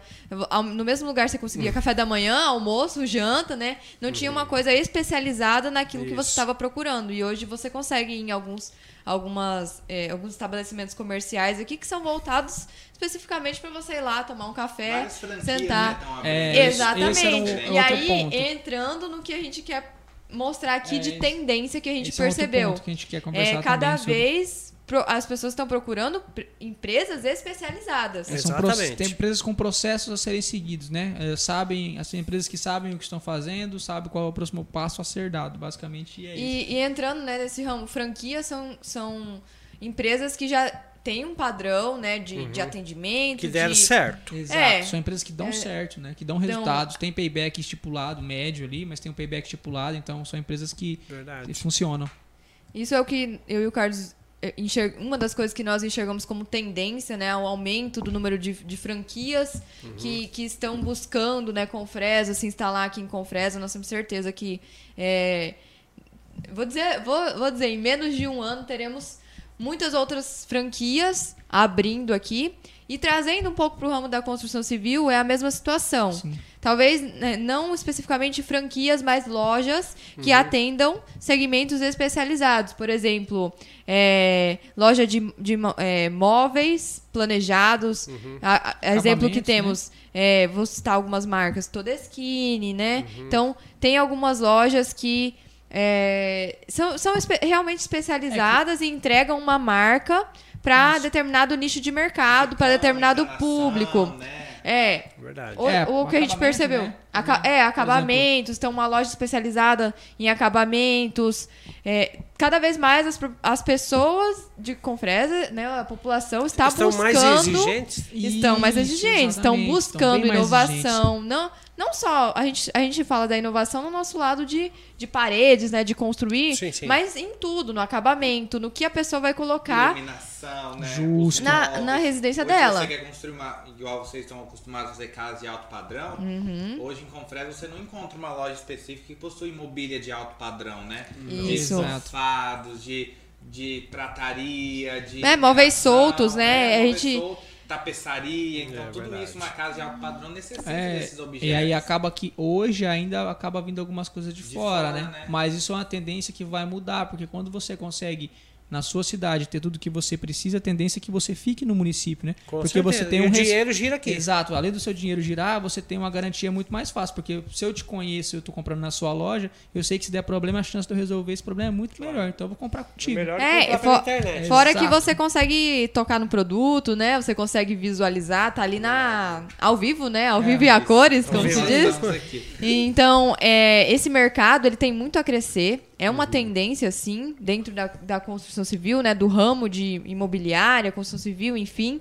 ao- No mesmo lugar você Hum. conseguia café da manhã, almoço, janta, né? Não tinha uma coisa especializada naquilo que você Uhum. Isso. estava procurando. E hoje você consegue em alguns, algumas, é, alguns estabelecimentos comerciais aqui que são voltados especificamente para você ir lá tomar um café, sentar. né, tão abrindo. É, Exatamente. um- e aí, ponto. entrando no que a gente quer mostrar aqui É, de esse- tendência que a gente Esse é outro percebeu. ponto que a gente quer conversar É, cada também sobre. As pessoas estão procurando pr- empresas especializadas. É, Exatamente. tem empresas com processos a serem seguidos, né? É, sabem, assim, empresas que sabem o que estão fazendo, sabem qual é o próximo passo a ser dado, basicamente é isso. E, e entrando né, nesse ramo, franquias são, são empresas que já têm um padrão né, de, de atendimento. Uhum. Que deram de, certo. Exato, É. são empresas que dão É. certo, né? Que dão resultados, tem payback estipulado, médio ali, mas tem um payback estipulado, então são empresas que, Verdade. funcionam. Isso é o que eu e o Carlos uma das coisas que nós enxergamos como tendência, né, o aumento do número de, de franquias que, que estão buscando, né, Confresa, se instalar aqui em Confresa. Nós temos certeza que, é, vou dizer, vou, vou dizer, em menos de um ano teremos muitas outras franquias abrindo aqui e trazendo um pouco para o ramo da construção civil é a mesma situação. Sim. Talvez né, não especificamente franquias, mas lojas que atendam segmentos especializados. Por exemplo, é, loja de, de é, móveis planejados. A- a- exemplo que Acabamentos, temos, é, vou citar algumas marcas, Todeschini, né? Então, tem algumas lojas que é, são, são espe- realmente especializadas e entregam uma marca para determinado nicho de mercado, para determinado público. né? É, Verdade. o, É, o que a gente percebeu. né? Aca- é, acabamentos, tem uma loja especializada em acabamentos. É, cada vez mais as, as pessoas de Confresa, né, a população está Estão mais buscando. exigentes. Estão mais exigentes, estão exatamente, buscando bem mais inovação. Não, não só a gente, a gente fala da inovação no nosso lado de, de paredes, né? De construir, Sim, sim. mas em tudo, no acabamento, no que a pessoa vai colocar. Iluminação, né? Justo. Na- na residência Hoje dela. Você quer construir uma, igual vocês estão acostumados a fazer casa de alto padrão. Uhum. Hoje em Confresa você não encontra uma loja específica que possui mobília de alto padrão, né? Isso. De sofados, de, de trataria, de. É, móveis soltos, né? A móveis gente- soltos, tapeçaria, então É tudo verdade. isso, uma casa de alto padrão necessita É, desses objetos. e aí acaba que hoje ainda acaba vindo algumas coisas de, De fora, fora, né? né? Mas isso é uma tendência que vai mudar, porque quando você consegue na sua cidade ter tudo que você precisa, a tendência é que você fique no município, né? Com porque certeza. você tem E um o res- dinheiro gira aqui. Exato, além do seu dinheiro girar, você tem uma garantia muito mais fácil, porque se eu te conheço, eu tô comprando na sua loja, eu sei que se der problema, a chance de eu resolver esse problema é muito melhor, então eu vou comprar contigo. Melhor É, comprar fo- pela internet. Fora Exato. que você consegue tocar no produto, né? Você consegue visualizar, tá ali na ao vivo, né? Ao vivo e a cores, como se diz. aqui. Então, é, esse mercado ele tem muito a crescer. É uma tendência, sim, dentro da, da construção civil, né? Do ramo de imobiliária, construção civil, enfim.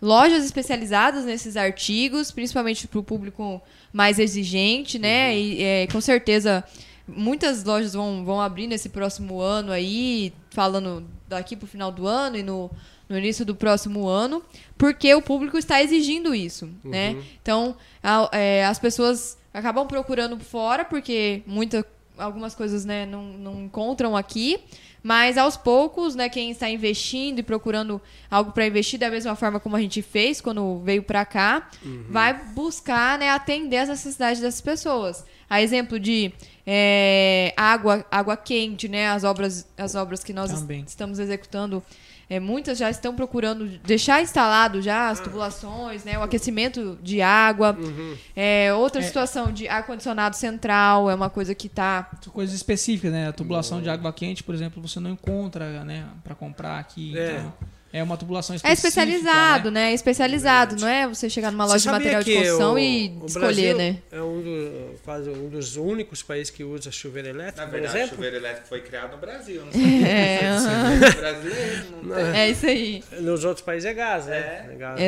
Lojas especializadas nesses artigos, principalmente para o público mais exigente, né? E é, com certeza muitas lojas vão, vão abrir nesse próximo ano aí, falando daqui para o final do ano e no, no início do próximo ano, porque o público está exigindo isso, né? Então, a- é, as pessoas acabam procurando fora, porque muita, algumas coisas né, não, não encontram aqui, mas aos poucos, né, quem está investindo e procurando algo para investir da mesma forma como a gente fez quando veio para cá, vai buscar né, atender as necessidades dessas pessoas. A exemplo de é, água, água quente, né, as obras, as obras que nós Também. estamos executando é, muitas já estão procurando deixar instalado já as tubulações, né, o aquecimento de água. É, outra situação de ar-condicionado central é uma coisa que está. São coisas específicas, né? A tubulação de água quente, por exemplo, você não encontra, né, para comprar aqui. É. Então, é uma tubulação É específica. especializado, né? né? É especializado, não é você chegar numa loja de sabia material de construção o- e o escolher, Brasil né? É um, do- quase um dos únicos países que usa chuveiro elétrico, Na verdade, chuveiro elétrico foi criado no Brasil, não sei. É, brasileiro, não tem. é isso aí. Nos outros países é gás, né? É. gás, né?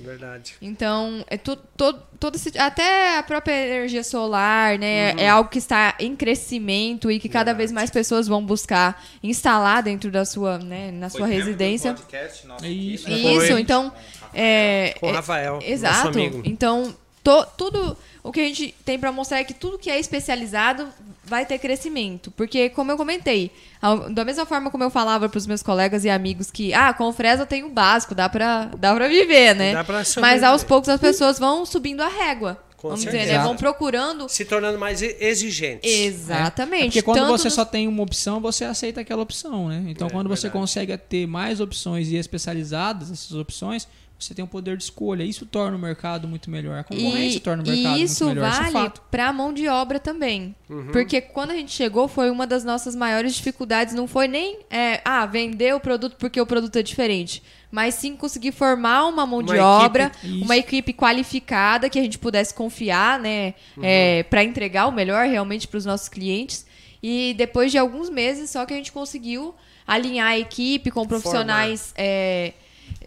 Verdade. Então, é tu, todo, todo esse, até a própria energia solar, né, é algo que está em crescimento e que cada Verdade. vez mais pessoas vão buscar instalar dentro da sua, né, na Foi sua do residência. podcast nosso Isso, aqui, né? Isso, então, é, Com o é- Rafael, nosso exato. amigo. Então, to- tudo o que a gente tem para mostrar é que tudo que é especializado vai ter crescimento, porque como eu comentei, ao- da mesma forma como eu falava para os meus colegas e amigos que, ah, com Fresa tem o básico, dá para dá para viver, né? Dá pra Mas aos poucos as pessoas vão subindo a régua. Com vamos certeza. dizer, né? Vão procurando Se tornando mais exigentes. exatamente. É porque quando tanto você nos- só tem uma opção, você aceita aquela opção, né? Então, É, quando você verdade. consegue ter mais opções e especializadas essas opções, você tem um poder de escolha. Isso torna o mercado muito melhor. A concorrência E, torna o mercado isso muito melhor. Isso é vale fato. para a mão de obra também. Uhum. Porque quando a gente chegou, foi uma das nossas maiores dificuldades. Não foi nem é, ah, vender o produto porque o produto é diferente. Mas sim conseguir formar uma mão Uma de equipe, obra, isso. uma equipe qualificada que a gente pudesse confiar, né? Uhum. para entregar o melhor realmente para os nossos clientes. E depois de alguns meses, só que a gente conseguiu alinhar a equipe com profissionais é,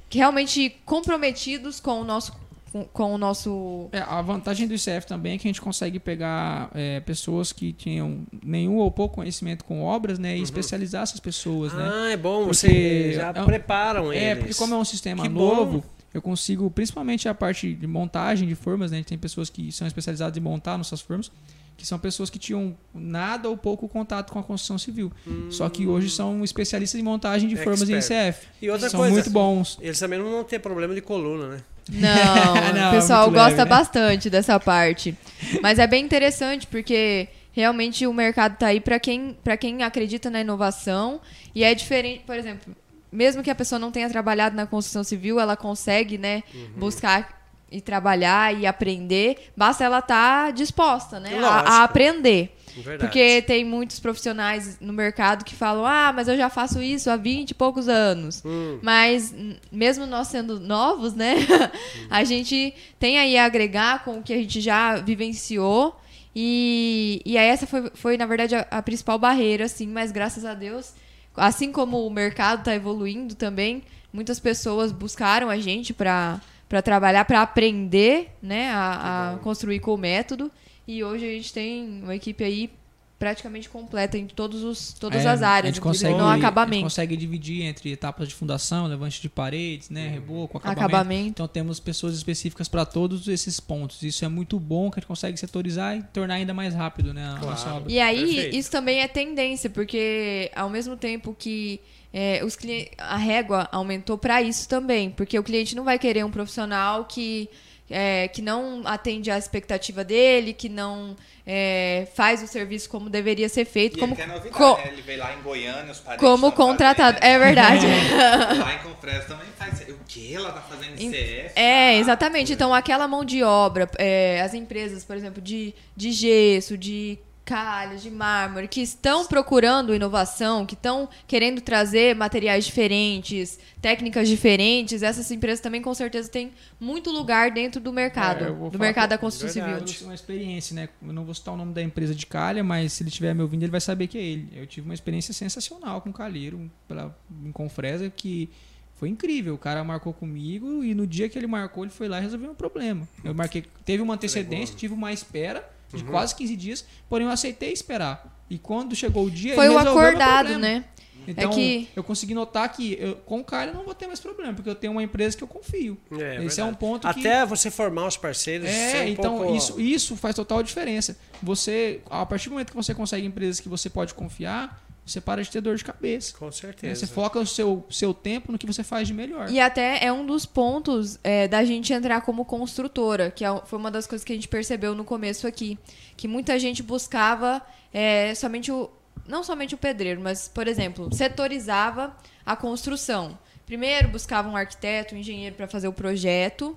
que realmente comprometidos com o nosso. Com, com o nosso É, a vantagem do ICF também é que a gente consegue pegar é, pessoas que tinham nenhum ou pouco conhecimento com obras, né? E especializar essas pessoas, né? Ah, é bom. Porque Você já é um- preparam É, eles. porque como é um sistema Que bom. novo, eu consigo, principalmente a parte de montagem de formas, né? A gente tem pessoas que são especializadas em montar nossas formas, que são pessoas que tinham nada ou pouco contato com a construção civil. Só que hoje são especialistas em montagem de formas em Expert. ICF. E outra são coisa, muito bons. Eles também não vão ter problema de coluna, né? Não, Não, o pessoal é muito leve, gosta né? bastante dessa parte. Mas é bem interessante porque realmente o mercado tá aí para quem, pra quem acredita na inovação e é diferente, por exemplo, mesmo que a pessoa não tenha trabalhado na construção civil, ela consegue, né, Uhum. buscar e trabalhar e aprender, basta ela estar disposta, né, a- a, aprender. Verdade. Porque tem muitos profissionais no mercado que falam: ah, mas eu já faço isso há 20 e poucos anos. Hum. Mas, mesmo nós sendo novos, né? a gente tem aí a agregar com o que a gente já vivenciou. E, e aí essa foi, foi na verdade, a, a principal barreira, assim, mas graças a Deus, assim como o mercado está evoluindo também, muitas pessoas buscaram a gente para para trabalhar, para aprender, né, a, a construir com o método. E hoje a gente tem uma equipe aí praticamente completa em todos os, todas É, as áreas, a gente consegue, no A gente acabamento. consegue dividir entre etapas de fundação, levante de paredes, né, reboco, acabamento. Acabamento. Então temos pessoas específicas para todos esses pontos. Isso é muito bom que a gente consegue setorizar e tornar ainda mais rápido, né, a nossa obra. E aí, Perfeito. isso também é tendência, porque ao mesmo tempo que é, os clientes, a régua aumentou para isso também, porque o cliente não vai querer um profissional que, é, que não atende à expectativa dele, que não é, faz o serviço como deveria ser feito, E como, ele quer novidade, né? Ele veio lá em Goiânia, os parentes como contratado. fazendo, É verdade. né? Lá em Confresa também faz. O que ela tá fazendo em CS? É, Ah, exatamente. Então, aquela mão de obra, é, as empresas, por exemplo, de, de gesso, de calhas, de mármore, que estão procurando inovação, que estão querendo trazer materiais diferentes, técnicas diferentes, essas empresas também com certeza têm muito lugar dentro do mercado, É, do mercado da com- construção civil. Eu tive uma experiência, né? Eu não vou citar o nome da empresa de calha, mas se ele estiver me ouvindo, ele vai saber que é ele. Eu tive uma experiência sensacional com o calheiro pela, em Confresa, que foi incrível. O cara marcou comigo e no dia que ele marcou, ele foi lá e resolveu um problema. Eu marquei, teve uma antecedência, tive uma espera de Uhum. quase 15 dias, porém eu aceitei esperar. E quando chegou o dia, Foi o acordado, né? Então, que- eu consegui notar que eu, com o calha eu não vou ter mais problema, porque eu tenho uma empresa que eu confio. É, Esse é um verdade. ponto que... Até você formar os parceiros. ser É, um então pouco- isso, isso faz total diferença. Você, a partir do momento que você consegue empresas que você pode confiar, você para de ter dor de cabeça. Com né? certeza. Você foca o seu, seu tempo no que você faz de melhor. E até é um dos pontos é, da gente entrar como construtora, que é- foi uma das coisas que a gente percebeu no começo aqui. Que muita gente buscava é, somente o. Não somente o pedreiro, mas, por exemplo, setorizava a construção. Primeiro buscava um arquiteto, um engenheiro para fazer o projeto.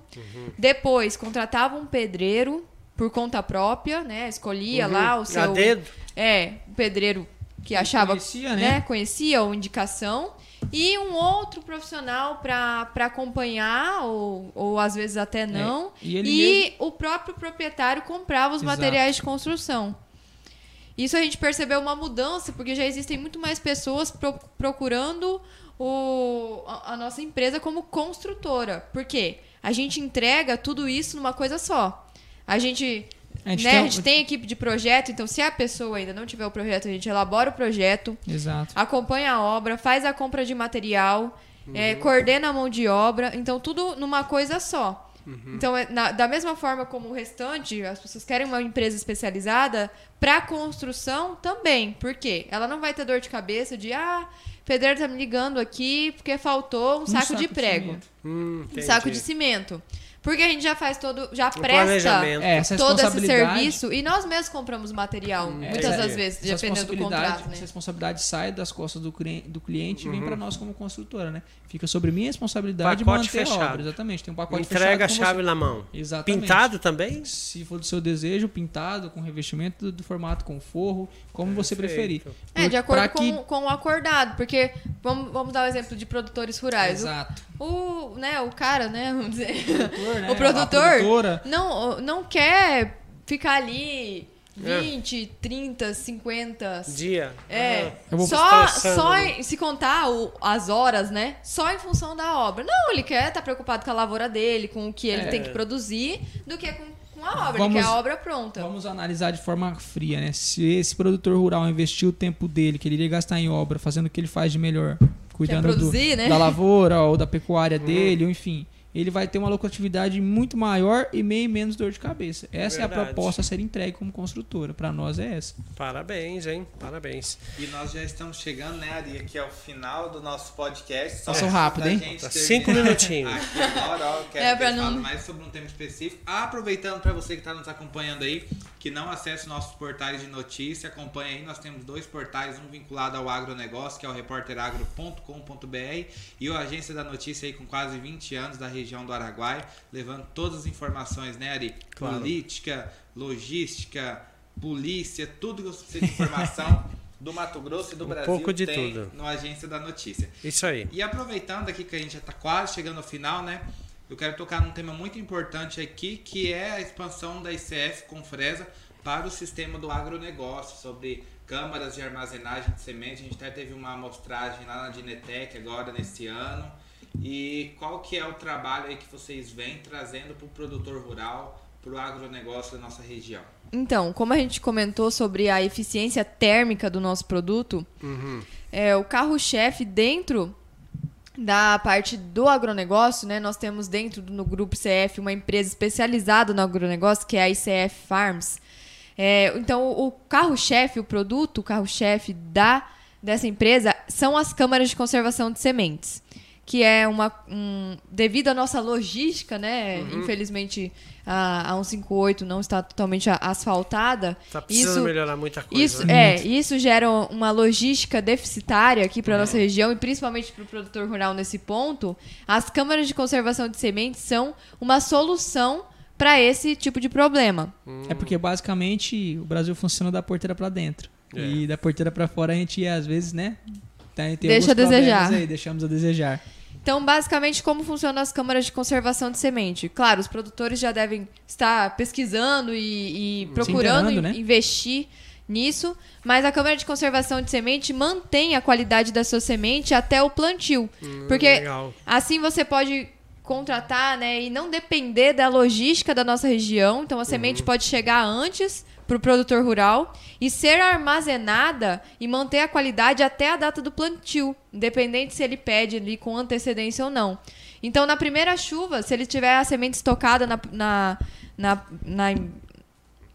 Depois contratava um pedreiro por conta própria, né? Escolhia lá o seu. A dedo. É, o pedreiro que achava, conhecia, né? Conhecia ou indicação. E um outro profissional para acompanhar, ou, ou às vezes até não. e ele e o próprio proprietário comprava os Exato. materiais de construção. Isso a gente percebeu uma mudança, porque já existem muito mais pessoas pro- procurando o, a, a nossa empresa como construtora. Por quê? A gente entrega tudo isso numa coisa só. A gente, A gente né, tem- a gente tem equipe de projeto, então se a pessoa ainda não tiver o projeto, a gente elabora o projeto, Exato. acompanha a obra, faz a compra de material, é, coordena a mão de obra, então tudo numa coisa só. Então, é, na- da mesma forma como o restante, as pessoas querem uma empresa especializada, para construção também. Por quê? Ela não vai ter dor de cabeça de, ah, o pedreiro tá me ligando aqui porque faltou um, saco, de prego, cimento. Hum, um saco de cimento. Porque a gente já faz todo, já presta planejamento. É, todo esse serviço e nós mesmos compramos material, É, muitas essa- das vezes, essa dependendo do contrato, né? Essa responsabilidade sai das costas do, cliente- do cliente e vem Uhum. para nós como construtora, né? Fica sobre minha responsabilidade de Pacote manter a fechado. obra. Exatamente. Tem um pacote Entrega a fechado com chave você. na mão. Exatamente. Pintado também? Se for do seu desejo, pintado, com revestimento do, do formato com forro, como você preferir. Perfeito. É, de acordo com, que- com o acordado, porque vamos, vamos dar o exemplo de produtores rurais. Exato. O, o, né, o cara, né, vamos dizer, Produtor, né? o produtor não, não quer ficar ali É. 20, 30, 50. Dia. É, vou só, só né? em- se contar o- as horas, né? Só em função da obra. Não, ele quer estar preocupado com a lavoura dele, com o que ele É. tem que produzir, do que com, com a obra. Vamos- ele quer a obra pronta. Vamos analisar de forma fria, né? Se esse produtor rural investiu o tempo dele, que ele iria gastar em obra, fazendo o que ele faz de melhor, cuidando do- produzir, né? da lavoura ou da pecuária dele, ou enfim, ele vai ter uma lucratividade muito maior e meio menos dor de cabeça. Essa é a Verdade. proposta a ser entregue como construtora. Para nós é essa. Parabéns, hein? Parabéns. E nós já estamos chegando, né, Ari, aqui ao final do nosso podcast. Passou rápido, hein? Tá cinco minutinhos. Aqui agora, ó, eu quero É, que não- mais sobre um tema específico. Aproveitando para você que está nos acompanhando aí, que não acesse nossos portais de notícia, acompanha aí. Nós temos dois portais, um vinculado ao agronegócio, que é o repórteragro.com.br, e o Agência da Notícia aí com quase 20 anos da região do Araguai, levando todas as informações, né, Ari? Claro. Política, logística, polícia, tudo que você precisa de informação do Mato Grosso e do Um Brasil pouco de tem tudo. no Agência da Notícia. Isso aí. E aproveitando aqui que a gente já está quase chegando ao final, né? Eu quero tocar num tema muito importante aqui, que é a expansão da ICF com Fresa para o sistema do agronegócio, sobre câmaras de armazenagem de semente. A gente até teve uma amostragem lá na Dinetec agora nesse ano. E qual que é o trabalho aí que vocês vêm trazendo para o produtor rural, para o agronegócio da nossa região? Então, como a gente comentou sobre a eficiência térmica do nosso produto, é, o carro-chefe dentro da parte do agronegócio, né? Nós temos dentro do no grupo ICF uma empresa especializada no agronegócio, que é a ICF Farms. É, então, o carro-chefe, o produto, o carro-chefe da dessa empresa são as câmaras de conservação de sementes, que é uma um, devido à nossa logística, né? Infelizmente a, a 158 não está totalmente asfaltada. Tá precisando isso melhorar muita coisa. isso, né? é, isso gera uma logística deficitária aqui para nossa região e principalmente para o produtor rural nesse ponto. As câmaras de conservação de sementes são uma solução para esse tipo de problema. É porque basicamente o Brasil funciona da porteira pra dentro. E da porteira pra fora a gente às vezes, né? Tem, tem Deixa a desejar. Aí, deixamos a desejar. Então, basicamente, como funcionam as câmaras de conservação de semente? Claro, os produtores já devem estar pesquisando e, e procurando in- né? investir nisso, mas a câmara de conservação de semente mantém a qualidade da sua semente até o plantio. porque legal. assim você pode contratar né, e não depender da logística da nossa região. Então, a semente pode chegar antes para o produtor rural e ser armazenada e manter a qualidade até a data do plantio, independente se ele pede ali com antecedência ou não. Então, na primeira chuva, se ele tiver a semente estocada na, na, na, na,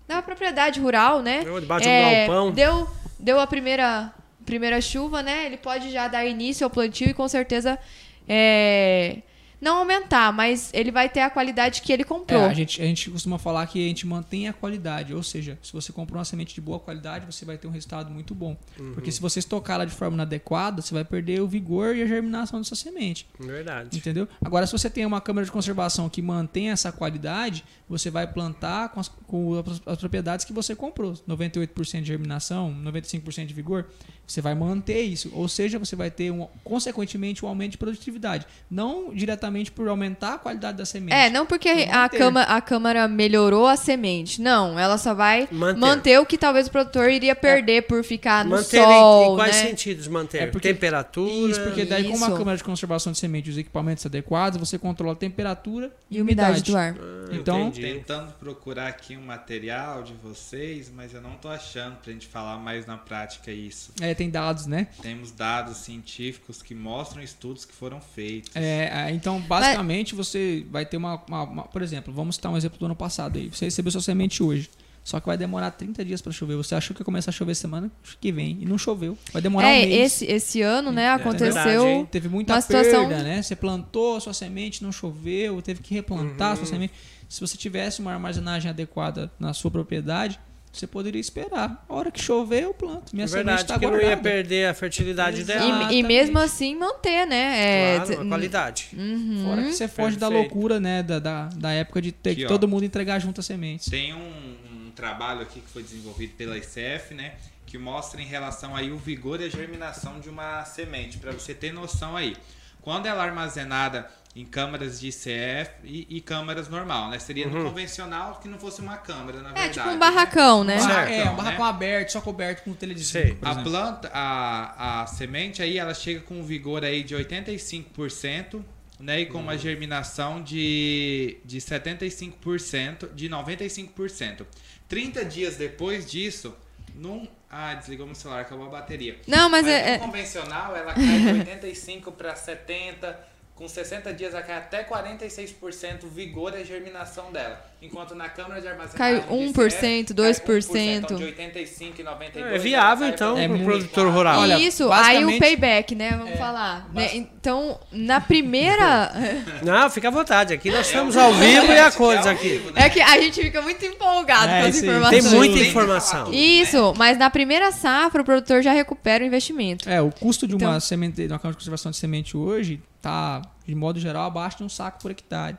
na propriedade rural, né? De um galpão. Deu, deu a primeira, primeira chuva, né? Ele pode já dar início ao plantio e com certeza é, não aumentar, mas ele vai ter a qualidade que ele É, comprou. a, gente, a gente costuma falar que a gente mantém a qualidade, ou seja, se você comprou uma semente de boa qualidade, você vai ter um resultado muito bom. Porque se você estocar ela de forma inadequada, você vai perder o vigor e a germinação dessa semente. Verdade. Entendeu? Agora, se você tem uma câmara de conservação que mantém essa qualidade, você vai plantar com as, com as propriedades que você comprou. 98% de germinação, 95% de vigor. Você vai manter isso. Ou seja, você vai ter, um, consequentemente, um aumento de produtividade. Não diretamente por aumentar a qualidade da semente. É, não porque Por a, cama, a Câmara melhorou a semente. Não, ela só vai Manter. manter, o que talvez o produtor iria perder por ficar no Manter em- sol, em quais né? sentidos manter? É porque- Temperatura. Isso, porque daí, como a Isso. câmara de conservação de semente e os equipamentos adequados, você controla a temperatura E umidade do ar. Ah, Então, entendi. Tentando procurar aqui um material de vocês, mas eu não tô achando pra gente falar mais na prática isso. é, tem dados, né? Temos dados científicos que mostram estudos que foram feitos. É, é, então, basicamente, você vai ter uma, uma- uma- Por exemplo, vamos citar um exemplo do ano passado aí. Você recebeu sua semente hoje. Só que vai demorar 30 dias para chover. Você achou que ia começar a chover semana que vem e não choveu. Vai demorar É, um mês. esse, esse ano, né, verdade, aconteceu... hein? Teve muita uma situação- perda, né? Você plantou a sua semente, não choveu, teve que replantar a Uhum. sua semente. Se você tivesse uma armazenagem adequada na sua propriedade, você poderia esperar. A hora que chover, eu planto. Minha É semente verdade, está que não ia guardada. perder a fertilidade dela. E, e mesmo assim manter, né? É, Claro, a qualidade. Uhum. Fora que você foge da Perfeito. loucura, né? Da, da, da época de ter Aqui, que ó. todo mundo entregar junto as sementes. Tem um, um trabalho aqui que foi desenvolvido pela ICF, né? Que mostra em relação aí o vigor e a germinação de uma semente, para você ter noção aí. Quando ela é armazenada em câmaras de ICF e, e câmaras normal, né? Seria no convencional que não fosse uma câmara, na É, verdade. tipo um barracão, né? Um barra- Certo, é, um né? barracão aberto, só coberto com por A exemplo. planta, a, a semente aí, ela chega com um vigor aí de 85%, né? E com uma germinação de, de 75%, de 95%. 30 dias depois disso, num... Ah, desligou meu celular, acabou a bateria. Não, mas, Mas é, no é- convencional, ela cai de 85 para 70, com 60 dias ela cai até 46% o vigor e a germinação dela. Enquanto na câmara de armazenagem Cai de 1%, ICF, 2%. Então, de 85 e 92. É viável, cai então, É para o produtor rural. Olha, Isso, aí o payback, né? Vamos falar. né? Então, na primeira. Não, fica à vontade. Aqui nós estamos É ao vivo e a cores é aqui. vivo, né? É que a gente fica muito empolgado É, com as informações. Tem muita informação. né? Isso, mas na primeira safra o produtor já recupera o investimento. É, o custo de uma Então- semente, de uma câmara de conservação de semente hoje tá, de modo geral, abaixo de um saco por hectare.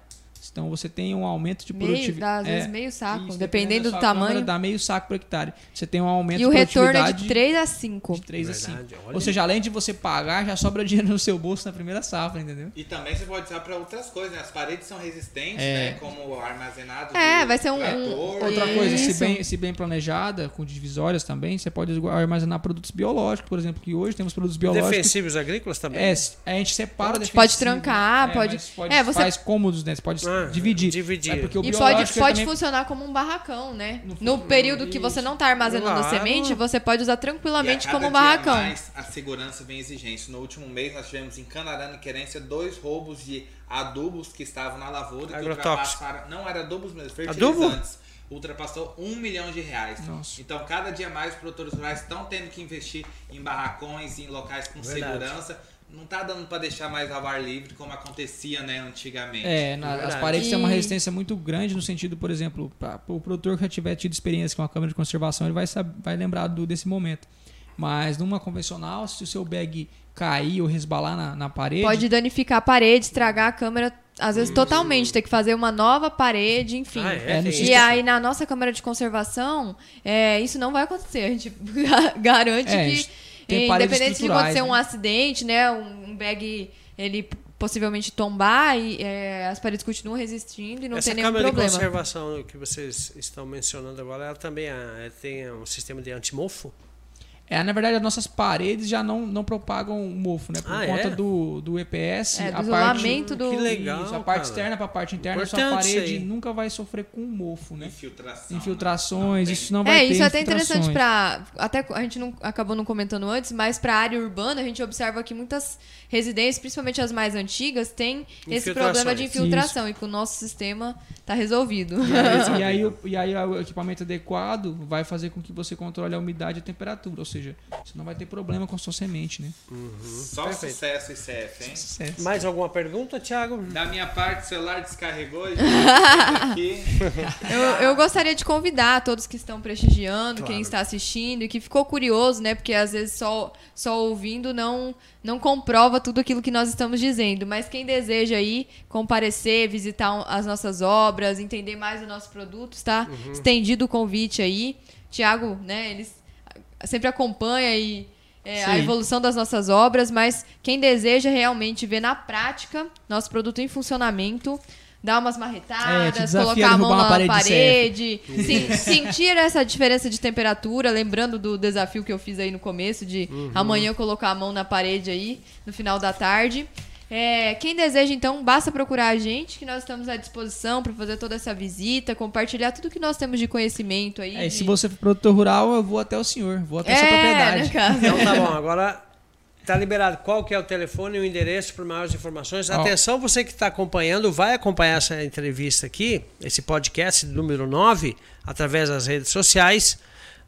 Então você tem um aumento de Meio, produtividade. dá, às É, vezes meio saco, isso, dependendo da do tamanho. Dá meio saco por hectare. Você tem um aumento E o de retorno é produtividade de 3 a 5. de 3 a 5. Verdade, olha Ou seja, além de você pagar, já sobra dinheiro no seu bolso na primeira safra, entendeu? E também você pode usar para outras coisas, né? As paredes são resistentes, É. né? Como armazenado. É, vai ser um- trator. Outra coisa, se bem, se bem planejada, com divisórias também, você pode armazenar produtos biológicos, por exemplo, que hoje temos produtos biológicos. Defensivos agrícolas também? É, a gente separa Pode? Pode trancar, pode- mas pode É, você- faz cômodos, né? Você pode Ah, dividir. dividir. É porque o E pode, pode também- funcionar como um barracão, né? No No período que você não tá armazenando a semente, você pode usar E a tranquilamente cada como um dia barracão. mais a segurança vem exigência. No último mês nós tivemos em Canarana e Querência dois roubos de adubos que estavam na lavoura que ultrapassaram. Não era adubos mesmo, Adubo? fertilizantes. Ultrapassou um milhão de reais. Nossa. Então, cada dia mais os produtores rurais estão tendo que investir em barracões, em locais com Verdade. segurança. Não tá dando para deixar mais ao ar livre como acontecia né, antigamente. É, na- as paredes têm uma E- resistência muito grande no sentido, por exemplo, para o produtor que já tiver tido experiência com a câmera de conservação, ele vai, vai lembrar do, desse momento. Mas numa convencional, se o seu bag cair ou resbalar na, na parede, Pode danificar a parede, estragar a câmera, às vezes totalmente, ter que fazer uma nova parede, enfim. Ah, é? É, E aí, na nossa câmara de conservação, é, isso não vai acontecer. A gente garante É, a que, gente tem paredes independente de estruturais, acontecer um né? acidente, né, um bag ele possivelmente tombar, e, é, as paredes continuam resistindo e não Essa tem nenhum câmera de problema. conservação que vocês estão mencionando agora, ela também é- tem um sistema de antimofo? É, na verdade, as nossas paredes já não, não propagam o mofo, né? Por Ah, conta é? do, do EPS. É, do a isolamento parte, do- Que legal, Isso, a parte cara. externa para a parte interna, a sua Importante isso parede aí. nunca vai sofrer com mofo, né? Infiltração. Infiltrações, né? isso não vai É, ter isso é até interessante para até a gente não acabou não comentando antes, mas para a área urbana a gente observa que muitas residências, principalmente as mais antigas, têm esse problema de infiltração e que o nosso sistema está resolvido. E aí, o, e aí o equipamento adequado vai fazer com que você controle a umidade e a temperatura, ou seja, você não vai ter problema com a sua semente, né? Só Perfeito. sucesso ICF, hein? Sucesso. Mais alguma pergunta, Thiago? Da minha parte, o celular descarregou. Eu, eu gostaria de convidar todos que estão prestigiando, Claro. quem está assistindo e que ficou curioso, né? Porque às vezes só, só ouvindo não, não comprova tudo aquilo que nós estamos dizendo. Mas quem deseja aí comparecer, visitar as nossas obras, entender mais do nosso produto, está Uhum. estendido o convite aí. Tiago, né? Ele sempre acompanha e é, a evolução das nossas obras, mas quem deseja realmente ver na prática nosso produto em funcionamento, dar umas É, marretadas, desafia colocar a mão na parede de parede, sim, sentir essa diferença de temperatura, lembrando do desafio que eu fiz aí no começo, de Uhum. amanhã eu colocar a mão na parede aí, no final da tarde. É, quem deseja, então, basta procurar a gente, que nós estamos à disposição para fazer toda essa visita, compartilhar tudo que nós temos de conhecimento aí. É, e de- se você for produtor rural, eu vou até o senhor, vou até a sua É, propriedade. Então tá bom, agora tá liberado. Qual que é o telefone e o endereço para maiores informações? Ó. Atenção, você que está acompanhando, vai acompanhar essa entrevista aqui, esse podcast número 9, através das redes sociais.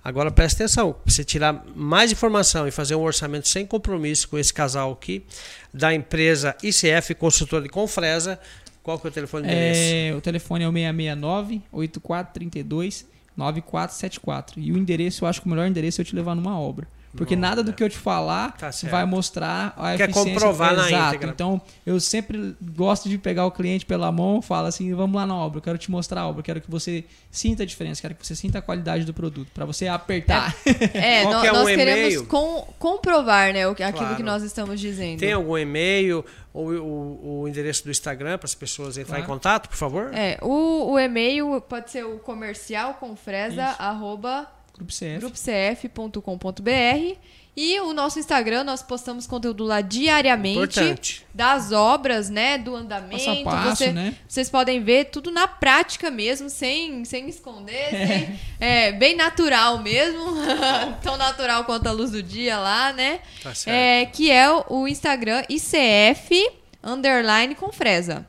Agora presta atenção, você tirar mais informação e fazer um orçamento sem compromisso com esse casal aqui, da empresa ICF Consultora de Confresa, qual que é o telefone? É, o telefone é o 669 8432 9474. E o endereço, eu acho que o melhor endereço é eu te levar numa obra. Porque Numa nada do que eu te falar Tá vai mostrar a Quer eficiência. comprovar na Exato. íntegra. Então, eu sempre gosto de pegar o cliente pela mão, falo assim, vamos lá na obra, eu quero te mostrar a obra, eu quero que você sinta a diferença, quero que você sinta a qualidade do produto, para você apertar. É, é o nós e-mail? queremos com- comprovar né, aquilo Claro. que nós estamos dizendo. Tem algum e-mail ou o, o endereço do Instagram para as pessoas entrarem Claro. em contato, por favor? É, o, o e-mail pode ser o comercial arroba CF. grupocf.com.br e o nosso Instagram, nós postamos conteúdo lá diariamente Importante. das obras, né, do andamento. Passo a passo, Você- né? Vocês podem ver tudo na prática mesmo, sem, sem esconder, sem- é, bem natural mesmo, tão natural quanto a luz do dia lá, né? Tá certo. É, que é o, Instagram ICF underline Confresa.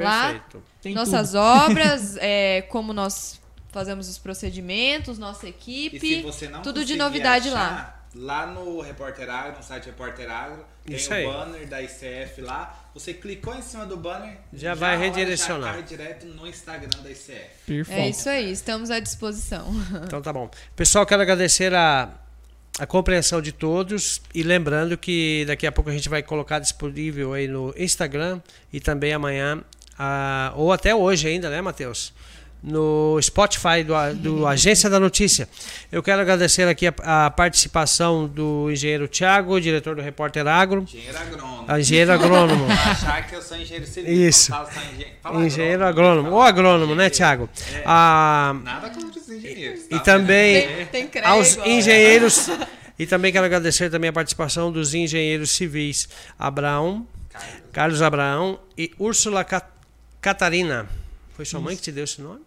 Lá Perfeito. Tem nossas tudo. obras, é, como nós fazemos os procedimentos, nossa E equipe, se você não tudo de novidade achar, lá. Lá no Repórter Agro, no site Repórter Agro, tem Isso o aí. banner da ICF lá. Você clicou em cima do banner, Já vai rola, redirecionar. Já cai direto no Instagram da ICF. Perfeito. É isso aí, estamos à disposição. Então tá bom. Pessoal, quero agradecer a, a compreensão de todos e lembrando que daqui a pouco a gente vai colocar disponível aí no Instagram e também amanhã ah, ou até hoje ainda, né, Matheus? No Spotify do, do Agência da Notícia. Eu quero agradecer aqui a, a participação do engenheiro Tiago, diretor do Repórter Agro. Engenheiro agrônomo. A engenheiro agrônomo. Vai achar que eu sou engenheiro civil. Isso. Fala fala engenheiro agrônomo. Ou agrônomo, né, Tiago? É. Ah, Nada contra os engenheiros. e tá? também Tem, tem crédito. aos engenheiros. E também quero agradecer também a participação dos engenheiros civis Abraão, Carlos Abraão e Úrsula Ca- Catarina. Foi sua mãe que te deu esse nome?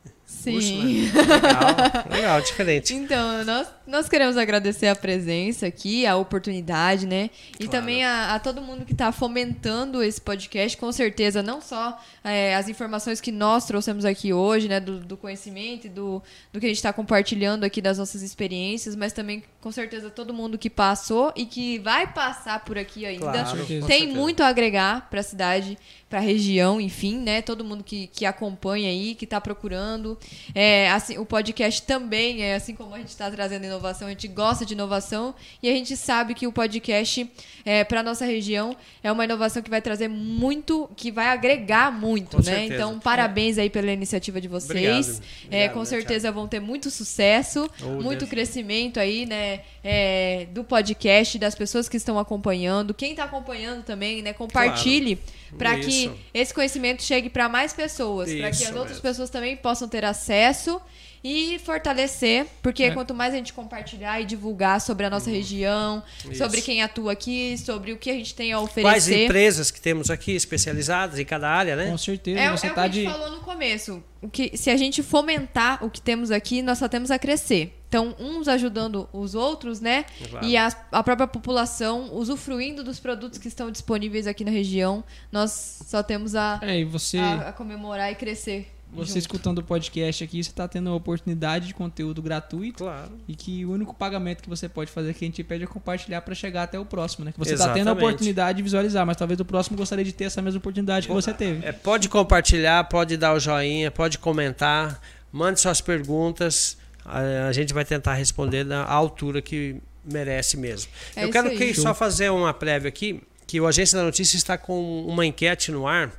Sim. Úrsula. Legal, legal, diferente. Então, nós, nós queremos agradecer a presença aqui, a oportunidade, né? E Claro. também a, a todo mundo que está fomentando esse podcast, com certeza, não só é, as informações que nós trouxemos aqui hoje, né? Do, do conhecimento e do, do que a gente está compartilhando aqui das nossas experiências, mas também, com certeza, todo mundo que passou e que vai passar por aqui ainda. Claro, Tem muito a agregar para a cidade, para a região, enfim, né? Todo mundo que, que acompanha aí, que está procurando. É, assim, o podcast também, é assim como a gente está trazendo inovação, a gente gosta de inovação e a gente sabe que o podcast é, para nossa região é uma inovação que vai trazer muito, que vai agregar muito, Com né? certeza. Então, parabéns aí pela iniciativa de vocês. Obrigado. É, Obrigado, com né, certeza vão ter muito sucesso, Oh, muito Deus. crescimento aí, né? É, do podcast, das pessoas que estão acompanhando. Quem está acompanhando também, né? Compartilhe para que esse conhecimento chegue para mais pessoas, para que as outras mesmo. pessoas também possam ter acesso e fortalecer, porque É. quanto mais a gente compartilhar e divulgar sobre a nossa região, Isso. sobre quem atua aqui, sobre o que a gente tem a Quais oferecer. empresas que temos aqui especializadas em cada área, né? Com certeza, É, é você o que tá a gente de. falou no começo. O que, se a gente fomentar o que temos aqui, nós só temos a crescer. Então, uns ajudando os outros, né? Claro. E a, a própria população usufruindo dos produtos que estão disponíveis aqui na região, nós só temos a, É, e você, a, a comemorar e crescer. Você junto. escutando o podcast aqui, você tá tendo a oportunidade de conteúdo gratuito. Claro. E que o único pagamento que você pode fazer que a gente pede é compartilhar para chegar até o próximo, né? Que você tá tendo a oportunidade de visualizar, mas talvez o próximo gostaria de ter essa mesma oportunidade que você teve. É, pode compartilhar, pode dar o joinha, pode comentar, mande suas perguntas. A, a gente vai tentar responder na altura que merece mesmo. É Eu quero aí. que só fazer uma prévia aqui, que o Agência da Notícia está com uma enquete no ar.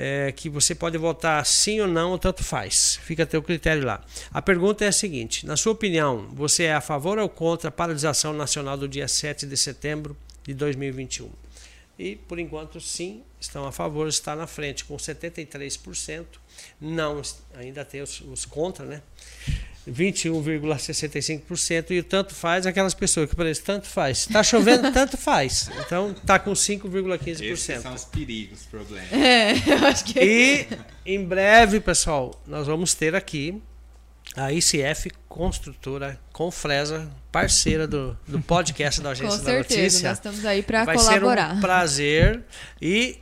É, que você pode votar sim ou não, tanto faz. Fica a teu critério lá. A pergunta é a seguinte: na sua opinião, você é a favor ou contra a paralisação nacional do dia 7 de setembro de 2021? E, por enquanto, sim, estão a favor, está na frente com 73%. Não, ainda tem os, os contra, né? 21,65% e o tanto faz aquelas pessoas que parecem tanto faz. Está chovendo, tanto faz. Então tá com Esses 5,15%. são os perigos, problemas. É, eu acho que E em breve, pessoal, nós vamos ter aqui a ICF Construtora Confresa, parceira do, do podcast da com Agência da certeza. Notícia. Nós estamos aí para colaborar. ser um prazer e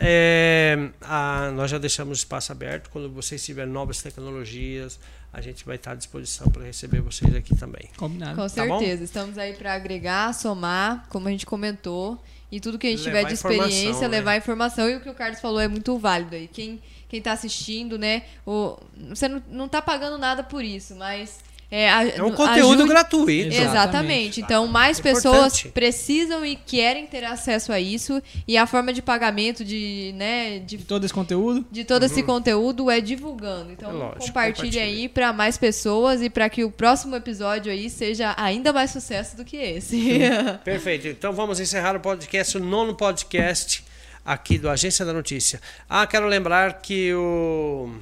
é, a- nós já deixamos o espaço aberto. Quando vocês tiverem novas tecnologias, a gente vai estar à disposição para receber vocês aqui também. Combinado. Com Tá bom? certeza. Estamos aí para agregar, somar, como a gente comentou. E tudo que a gente Levar tiver de experiência, né? levar informação. E o que o Carlos falou é muito válido aí. Quem, quem tá assistindo, né? O, você não, não tá pagando nada por isso, mas. É, a- É um conteúdo ajude- gratuito. Exato. Exatamente. Então, mais É pessoas precisam e querem ter acesso a isso. E a forma de pagamento de, né, de De todo esse conteúdo, de todo esse conteúdo é divulgando. Então, É lógico, compartilhe compartilhe. aí para mais pessoas e para que o próximo episódio aí seja ainda mais sucesso do que esse. Perfeito. Então vamos encerrar o podcast, o nono podcast aqui do Agência da Notícia. Ah, quero lembrar que o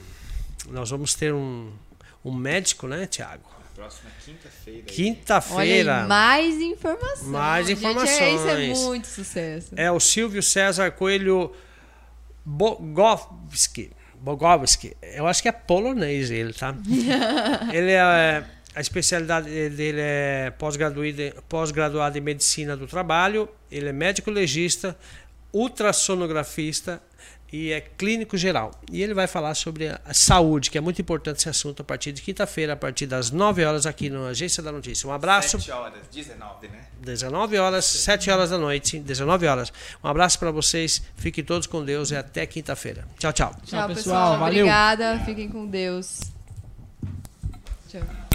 nós vamos ter um, um médico, né, Tiago? Próxima quinta-feira. Quinta-feira. mais informação. Mais Gente, é- informações. isso é muito sucesso. É o Silvio César Coelho Bogowski. Bogowski. Eu acho que é polonês ele, tá? ele é a especialidade dele é pós-graduado pós-graduado em medicina do trabalho, ele é médico legista, ultrassonografista e é clínico geral. E ele vai falar sobre a saúde, que é muito importante esse assunto a partir de quinta-feira, a partir das 9 horas aqui no Agência da Notícia. Um abraço. 7 horas, 19, né? 19 horas, 7 horas da noite, 19 horas. Um abraço para vocês, fiquem todos com Deus e até quinta-feira. Tchau, tchau. Tchau, pessoal. Valeu. Obrigada. Fiquem com Deus. Tchau.